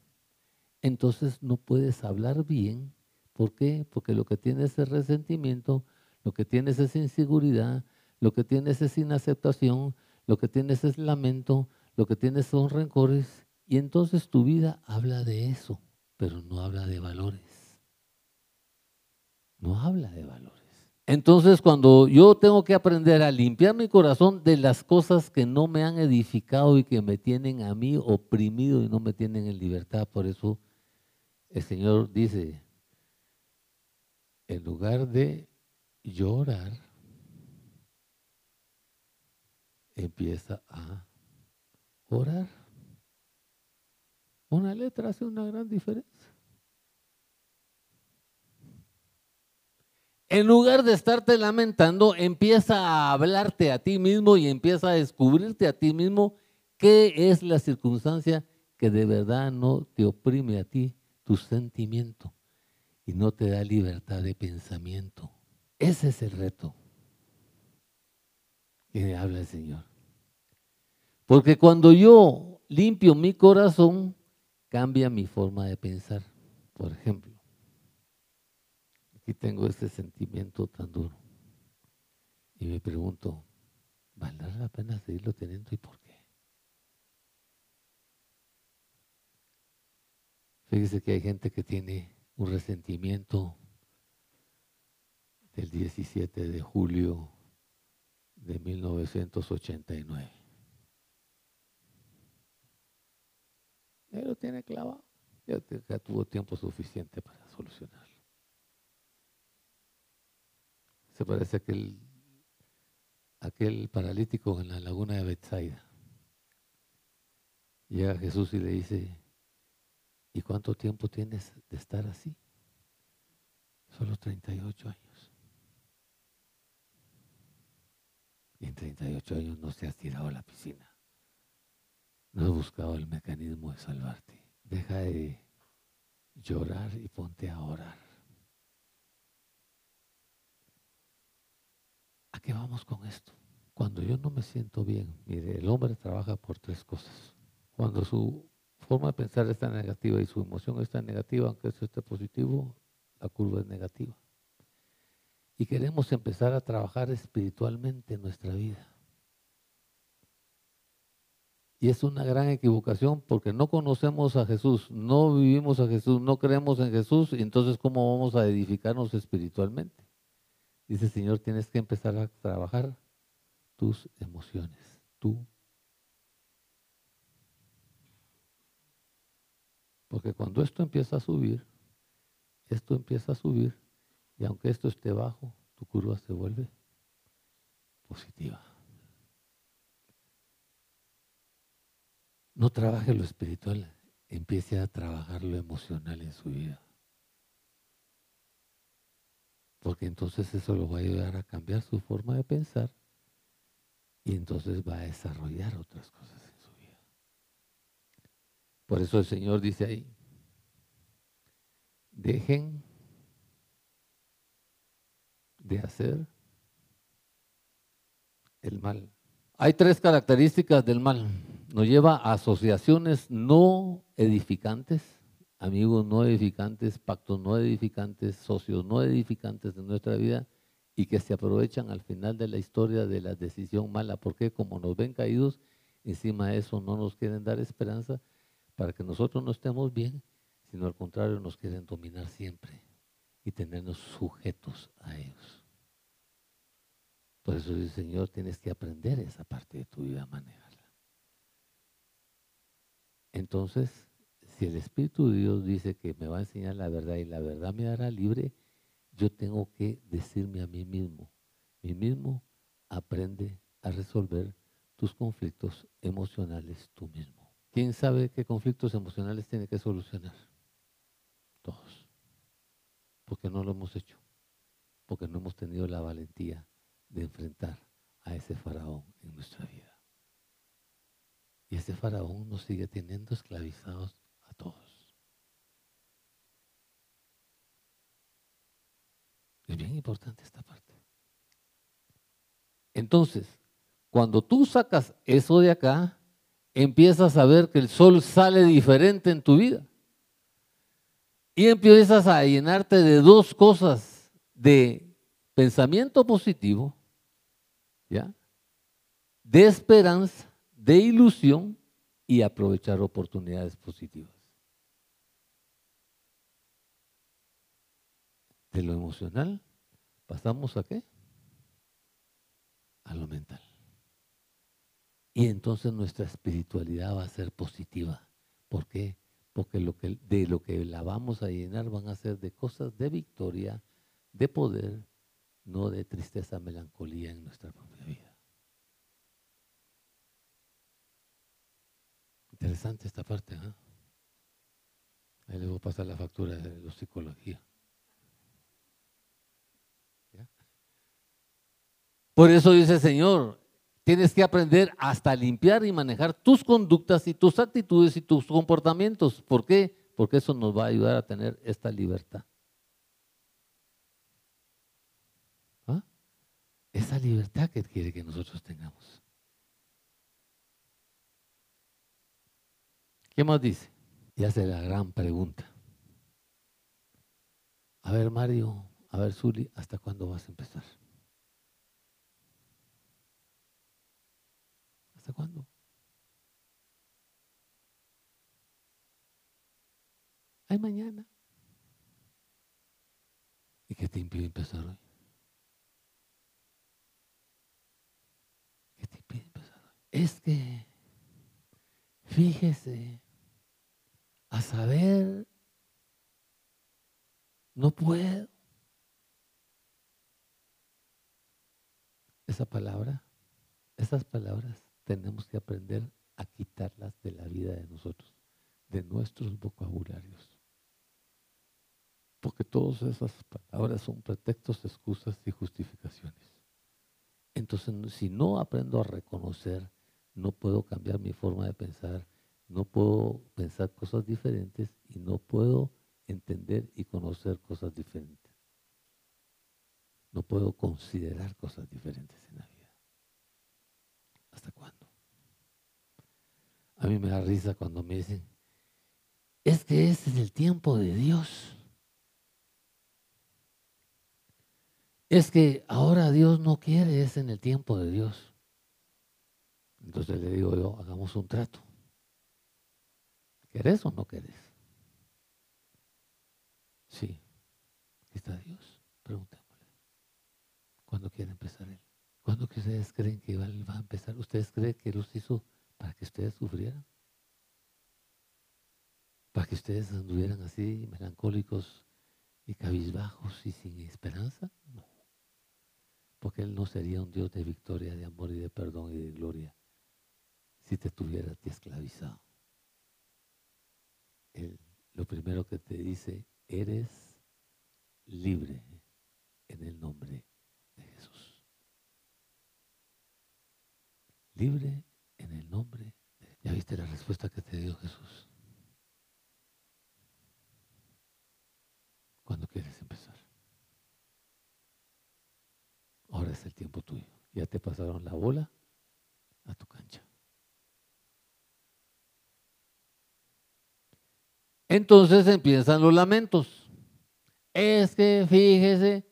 Entonces no puedes hablar bien. ¿Por qué? Porque lo que tienes es resentimiento, lo que tienes es inseguridad, lo que tienes es inaceptación, lo que tienes es lamento, lo que tienes son rencores. Y entonces tu vida habla de eso, pero no habla de valores no habla de valores. Entonces, cuando yo tengo que aprender a limpiar mi corazón de las cosas que no me han edificado y que me tienen a mí oprimido y no me tienen en libertad, por eso el Señor dice, en lugar de llorar, empieza a orar. Una letra hace una gran diferencia. En lugar de estarte lamentando, empieza a hablarte a ti mismo y empieza a descubrirte a ti mismo qué es la circunstancia que de verdad no te oprime a ti, tu sentimiento, y no te da libertad de pensamiento. Ese es el reto que habla el Señor. Porque cuando yo limpio mi corazón, cambia mi forma de pensar. Por ejemplo, tengo este sentimiento tan duro. Y me pregunto, ¿valdrá la pena seguirlo teniendo y por qué? Fíjese que hay gente que tiene un resentimiento del 17 de julio de 1989. Él lo tiene clavado. Ya, tuvo tiempo suficiente para solucionarlo. Se parece a aquel, paralítico en la laguna de Bethsaida. Llega Jesús y le dice, ¿y cuánto tiempo tienes de estar así? Solo 38 años. Y en 38 años no se has tirado a la piscina. No has buscado el mecanismo de salvarte. Deja de llorar y ponte a orar. ¿A qué vamos con esto? Cuando yo no me siento bien, mire, el hombre trabaja por tres cosas. Cuando su forma de pensar está negativa y su emoción está negativa, aunque eso esté positivo, la curva es negativa. Y queremos empezar a trabajar espiritualmente en nuestra vida. Y es una gran equivocación porque no conocemos a Jesús, no vivimos a Jesús, no creemos en Jesús, y entonces ¿cómo vamos a edificarnos espiritualmente? Dice Señor, tienes que empezar a trabajar tus emociones, tú Porque cuando esto empieza a subir, esto empieza a subir, y aunque esto esté bajo, tu curva se vuelve positiva. No trabaje lo espiritual, empiece a trabajar lo emocional en su vida. Porque entonces eso lo va a ayudar a cambiar su forma de pensar y entonces va a desarrollar otras cosas. Por eso el Señor dice ahí, dejen de hacer el mal. Hay tres características del mal. Nos lleva a asociaciones no edificantes, amigos no edificantes, pactos no edificantes, socios no edificantes en nuestra vida y que se aprovechan al final de la historia de la decisión mala, porque como nos ven caídos, encima de eso no nos quieren dar esperanza para que nosotros no estemos bien, sino al contrario nos quieren dominar siempre y tenernos sujetos a ellos. Por eso dice Señor, tienes que aprender esa parte de tu vida a manejarla. Entonces, si el Espíritu de Dios dice que me va a enseñar la verdad y la verdad me hará libre, yo tengo que decirme a mí mismo, mí mismo aprende a resolver tus conflictos emocionales tú mismo. ¿Quién sabe qué conflictos emocionales tiene que solucionar? Todos. Porque no lo hemos hecho. Porque no hemos tenido la valentía de enfrentar a ese faraón en nuestra vida. Y ese faraón nos sigue teniendo esclavizados todos. Es bien importante esta parte. Entonces, cuando tú sacas eso de acá, empiezas a ver que el sol sale diferente en tu vida. Y empiezas a llenarte de dos cosas, de pensamiento positivo, ¿ya? de esperanza, de ilusión y aprovechar oportunidades positivas. De lo emocional pasamos a qué? A lo mental. Y entonces nuestra espiritualidad va a ser positiva. ¿Por qué? Porque de lo que la vamos a llenar van a ser de cosas de victoria, de poder, no de tristeza, melancolía en nuestra propia vida. Interesante esta parte. ¿eh? Ahí le voy a pasar la factura de la psicología. Por eso dice Señor, Tienes que aprender hasta limpiar y manejar tus conductas y tus actitudes y tus comportamientos. ¿Por qué? Porque eso nos va a ayudar a tener esta libertad. ¿Ah? Esa libertad que quiere que nosotros tengamos. ¿Qué más dice? Y hace la gran pregunta. A ver, Mario, a ver, Zuli, ¿hasta cuándo vas a empezar? ¿Hasta cuándo? Hay mañana. ¿Y qué te impide empezar hoy? ¿Qué te impide empezar hoy? Es que, fíjese, a saber, no puedo. Esa palabra, esas palabras tenemos que aprender a quitarlas de la vida de nosotros, de nuestros vocabularios. Porque todas esas palabras son pretextos, excusas y justificaciones. Entonces, si no aprendo a reconocer, no puedo cambiar mi forma de pensar, no puedo pensar cosas diferentes y no puedo entender y conocer cosas diferentes. No puedo considerar cosas diferentes en la vida. ¿Hasta cuándo? A mí me da risa cuando me dicen, es que ese es el tiempo de Dios. Es que ahora Dios no quiere, es en el tiempo de Dios. Entonces le digo yo, hagamos un trato. ¿Querés o no querés? Sí. ¿Está Dios? Preguntémosle. ¿Cuándo quiere empezar Él? ¿Cuándo que ustedes creen que va a empezar? ¿Ustedes creen que los hizo para que ustedes sufrieran? ¿Para que ustedes anduvieran así, melancólicos y cabizbajos y sin esperanza? No. Porque Él no sería un Dios de victoria, de amor y de perdón y de gloria si te tuviera te esclavizado. Él, lo primero que te dice, eres libre en el nombre de Jesús. Libre en el nombre ¿Ya viste la respuesta que te dio Jesús? ¿Cuándo quieres empezar? Ahora es el tiempo tuyo. Ya te pasaron la bola a tu cancha. Entonces empiezan los lamentos. Es que fíjese,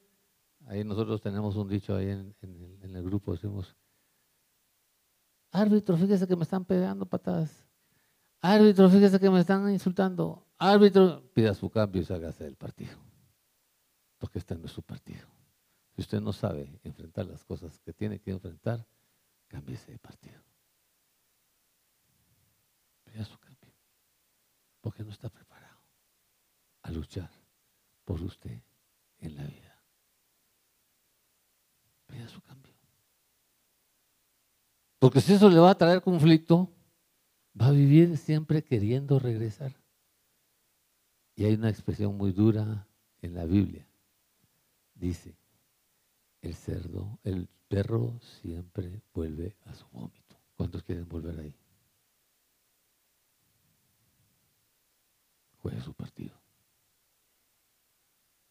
ahí nosotros tenemos un dicho ahí en, el, grupo, decimos, árbitro, fíjese que me están pegando patadas. Árbitro, fíjese que me están insultando. Árbitro, pida su cambio y hágase del partido. Porque este no es su partido. Si usted no sabe enfrentar las cosas que tiene que enfrentar, cámbiese de partido. Pida su cambio. Porque no está preparado a luchar por usted en la vida. Pida su cambio. Porque si eso le va a traer conflicto, va a vivir siempre queriendo regresar. Y hay una expresión muy dura en la Biblia. Dice, el cerdo, el perro siempre vuelve a su vómito. ¿Cuántos quieren volver ahí? Juegue su partido.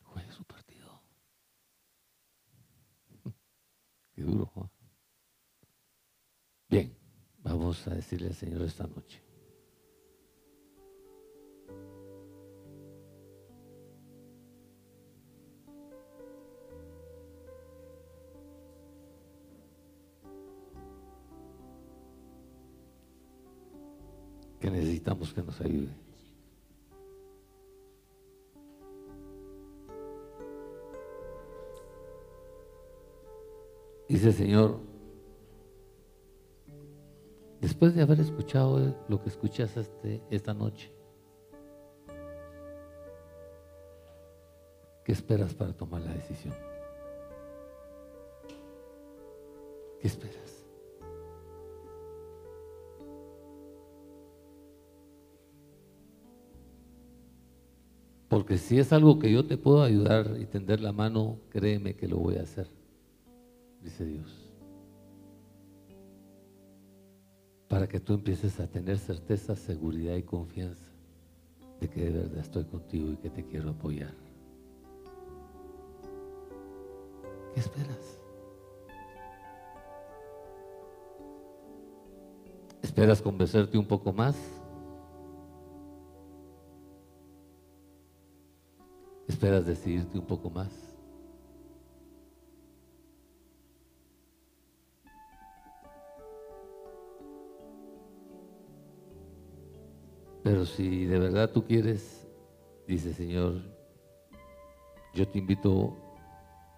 Juegue su partido. Qué duro, Juan. Bien, vamos a decirle al Señor esta noche. que necesitamos que nos ayude. Dice el Señor, después de haber escuchado lo que escuchaste esta noche, ¿qué esperas para tomar la decisión? ¿Qué esperas? Porque si es algo que yo te puedo ayudar y tender la mano, créeme que lo voy a hacer dice Dios. Para que tú empieces a tener certeza, seguridad y confianza de que de verdad estoy contigo y que te quiero apoyar. ¿Qué esperas? ¿Esperas convencerte un poco más? ¿Esperas decidirte un poco más? Pero si de verdad tú quieres Dice, Señor, yo te invito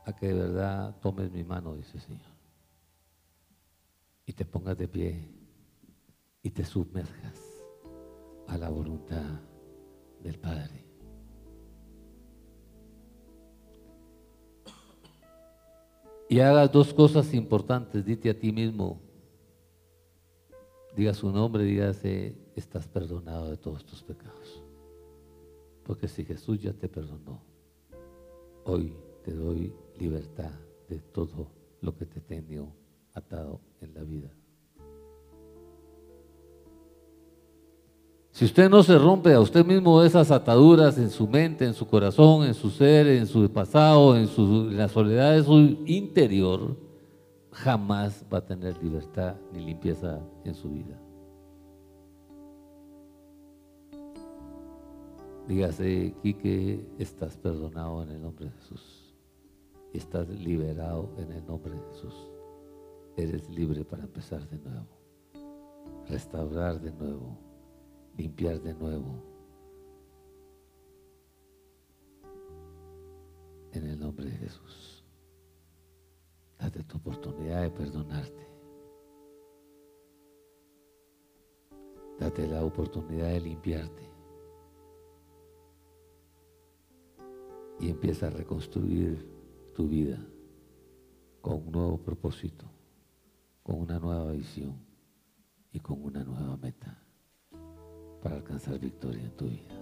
a que de verdad tomes mi mano, dice Señor, y te pongas de pie y te sumerjas a la voluntad del Padre. Y hagas dos cosas importantes, dite a ti mismo, diga su nombre, dígase, estás perdonado de todos tus pecados. Porque si Jesús ya te perdonó, hoy te doy libertad de todo lo que te tenía atado en la vida. Si usted no se rompe a usted mismo esas ataduras en su mente, en su corazón, en su ser, en su pasado, en, su, la soledad de su interior, jamás va a tener libertad ni limpieza en su vida. Dígase, Quique, estás perdonado en el nombre de Jesús. Estás liberado en el nombre de Jesús. Eres libre para empezar de nuevo. Restaurar de nuevo. Limpiar de nuevo. En el nombre de Jesús. Date tu oportunidad de perdonarte. Date la oportunidad de limpiarte. y empieza a reconstruir tu vida con un nuevo propósito, con una nueva visión y con una nueva meta para alcanzar victoria en tu vida.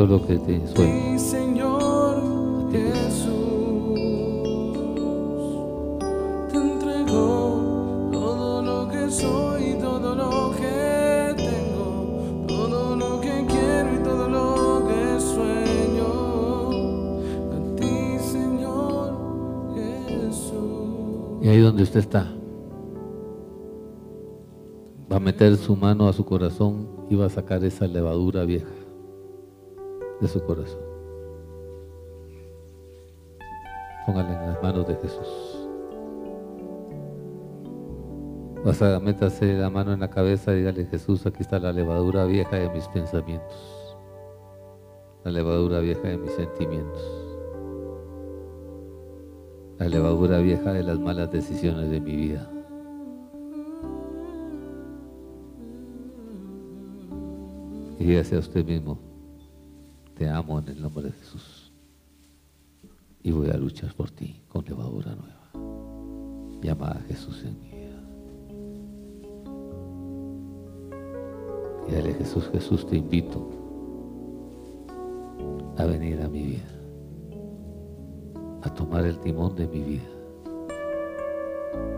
Todo lo que te. Mi Señor Jesús, te entrego todo lo que soy todo lo que tengo. Todo lo que quiero y todo lo que sueño. A ti, Señor Jesús. Y ahí donde usted está, va a meter su mano a su corazón y va a sacar esa levadura vieja de su corazón. Póngale en las manos de Jesús. Vas a métase la mano en la cabeza y dígale, Jesús, aquí está la levadura vieja de mis pensamientos, la levadura vieja de mis sentimientos, la levadura vieja de las malas decisiones de mi vida. Y dígase a usted mismo, te amo en el nombre de Jesús. Y voy a luchar por ti con levadura nueva. Llama a Jesús en mi vida. Y dale Jesús, Jesús, te invito a venir a mi vida, a tomar el timón de mi vida,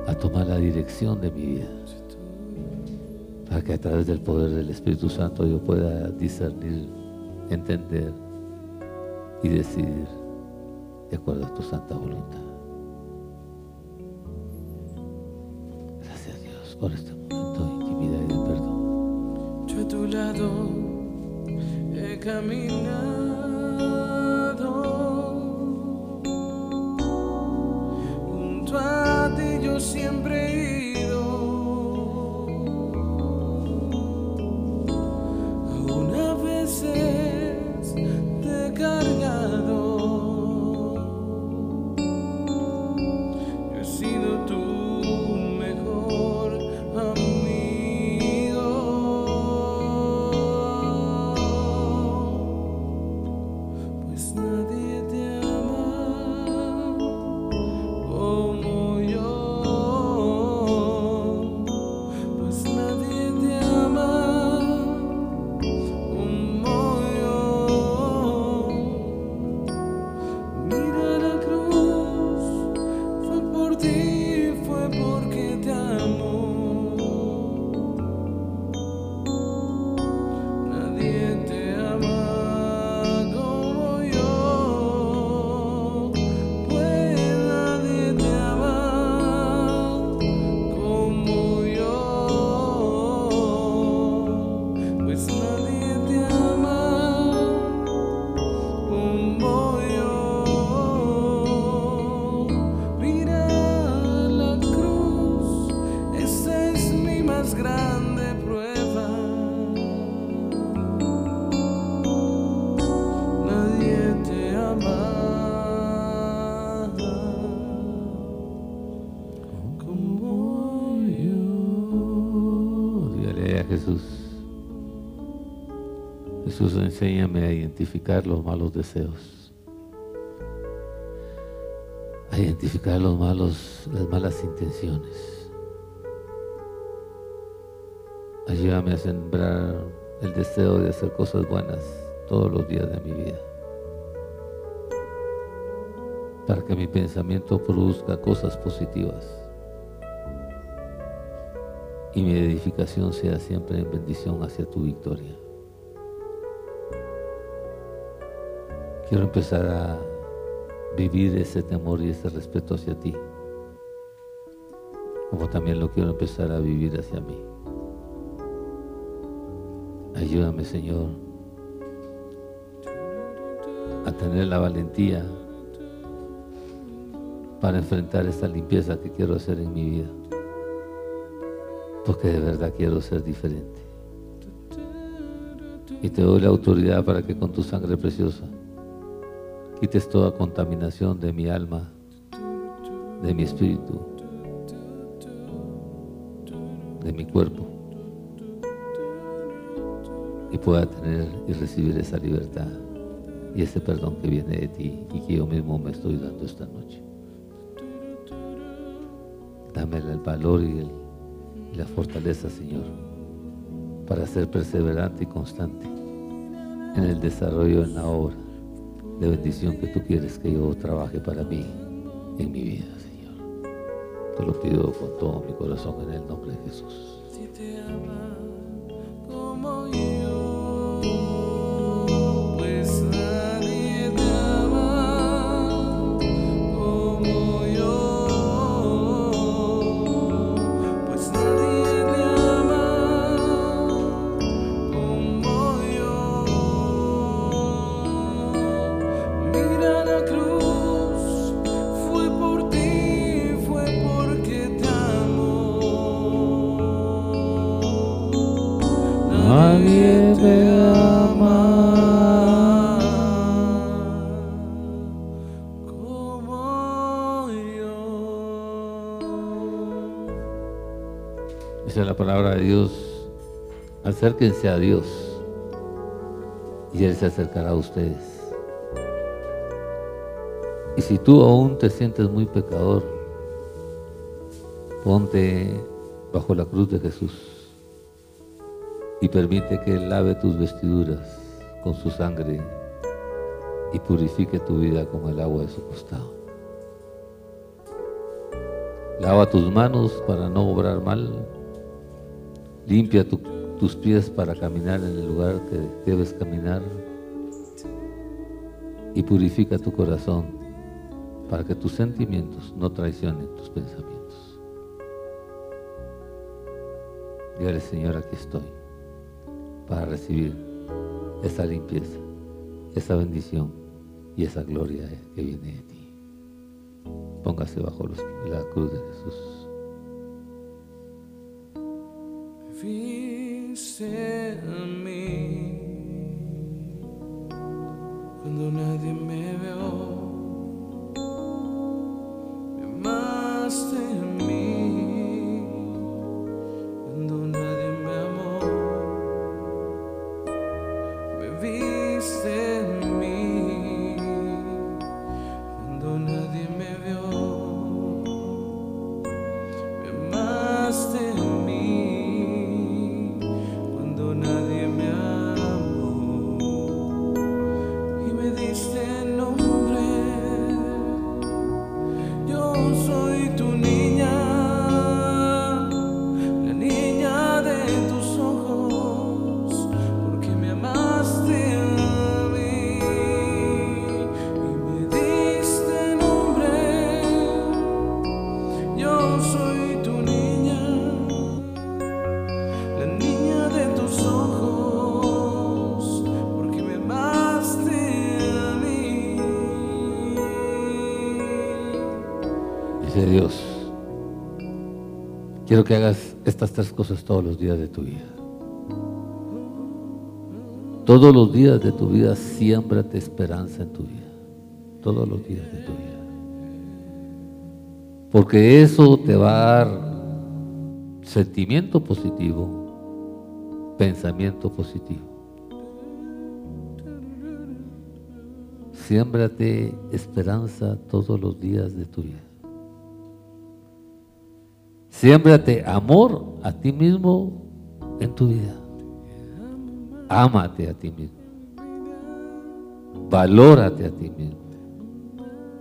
a tomar la dirección de mi vida, para que a través del poder del Espíritu Santo yo pueda discernir, entender y decidir de acuerdo a tu santa voluntad. Gracias Dios por este momento de intimidad y de perdón. Yo a tu lado he caminado siempre he enséñame a identificar los malos deseos. A identificar los malos, las malas intenciones. Ayúdame a sembrar el deseo de hacer cosas buenas todos los días de mi vida. Para que mi pensamiento produzca cosas positivas y mi edificación sea siempre en bendición hacia tu victoria. Quiero empezar a vivir ese temor y ese respeto hacia ti, como también lo quiero empezar a vivir hacia mí. Ayúdame, Señor, a tener la valentía para enfrentar esta limpieza que quiero hacer en mi vida, porque de verdad quiero ser diferente. Y te doy la autoridad para que con tu sangre preciosa quites toda contaminación de mi alma, de mi espíritu, de mi cuerpo, y pueda tener y recibir esa libertad y ese perdón que viene de ti y que yo mismo me estoy dando esta noche. Dame el valor y, y la fortaleza, Señor, para ser perseverante y constante en el desarrollo en la obra de bendición que tú quieres que yo trabaje para mí en mi vida, Señor. Te lo pido con todo mi corazón en el nombre de Jesús. Acérquense a Dios y Él se acercará a ustedes. Y si tú aún te sientes muy pecador, ponte bajo la cruz de Jesús y permite que Él lave tus vestiduras con su sangre y purifique tu vida con el agua de su costado. Lava tus manos para no obrar mal. Limpia tu- tus pies para caminar en el lugar que debes caminar y purifica tu corazón para que tus sentimientos no traicionen tus pensamientos. Dígale, Señor, aquí estoy para recibir esa limpieza, esa bendición y esa gloria que viene de ti. Póngase bajo la cruz de Jesús viste a mí cuando nadie me vio. Me amaste a mí cuando nadie hagas estas tres cosas todos los días de tu vida. Todos los días de tu vida siémbrate esperanza en tu vida. Todos los días de tu vida. Porque eso te va a dar sentimiento positivo, pensamiento positivo. Siémbrate esperanza todos los días de tu vida. Siémbrate amor a ti mismo en tu vida. Ámate a ti mismo. Valórate a ti mismo.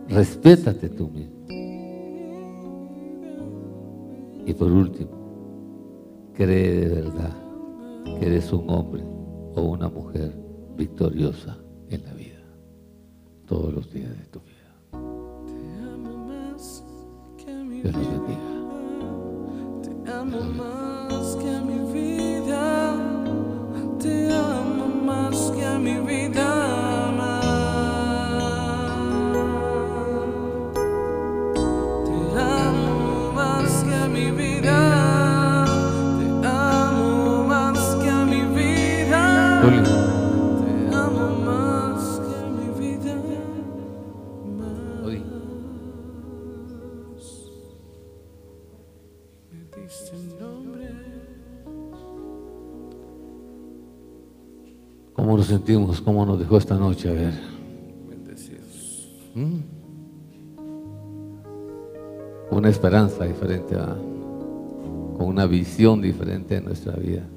Respétate tú mismo. Y por último, cree de verdad que eres un hombre o una mujer victoriosa en la vida. Todos los días de tu vida. Dios los bendiga. Sentimos? ¿Cómo nos dejó esta noche? A ver. Bendecidos. ¿Mm? Una esperanza diferente, ¿verdad? con una visión diferente de nuestra vida.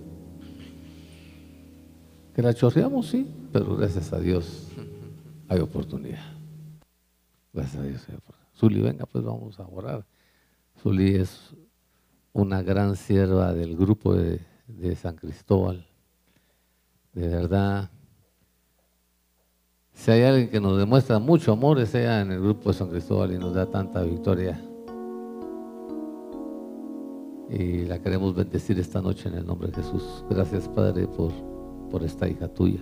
Que la chorreamos, sí, pero gracias a Dios hay oportunidad. Gracias a Dios hay oportunidad. Zuli, venga, pues vamos a orar. Zuli es una gran sierva del grupo de, de San Cristóbal. De verdad, si hay alguien que nos demuestra mucho amor, es ella en el grupo de San Cristóbal y nos da tanta victoria. Y la queremos bendecir esta noche en el nombre de Jesús. Gracias, Padre, por, por esta hija tuya.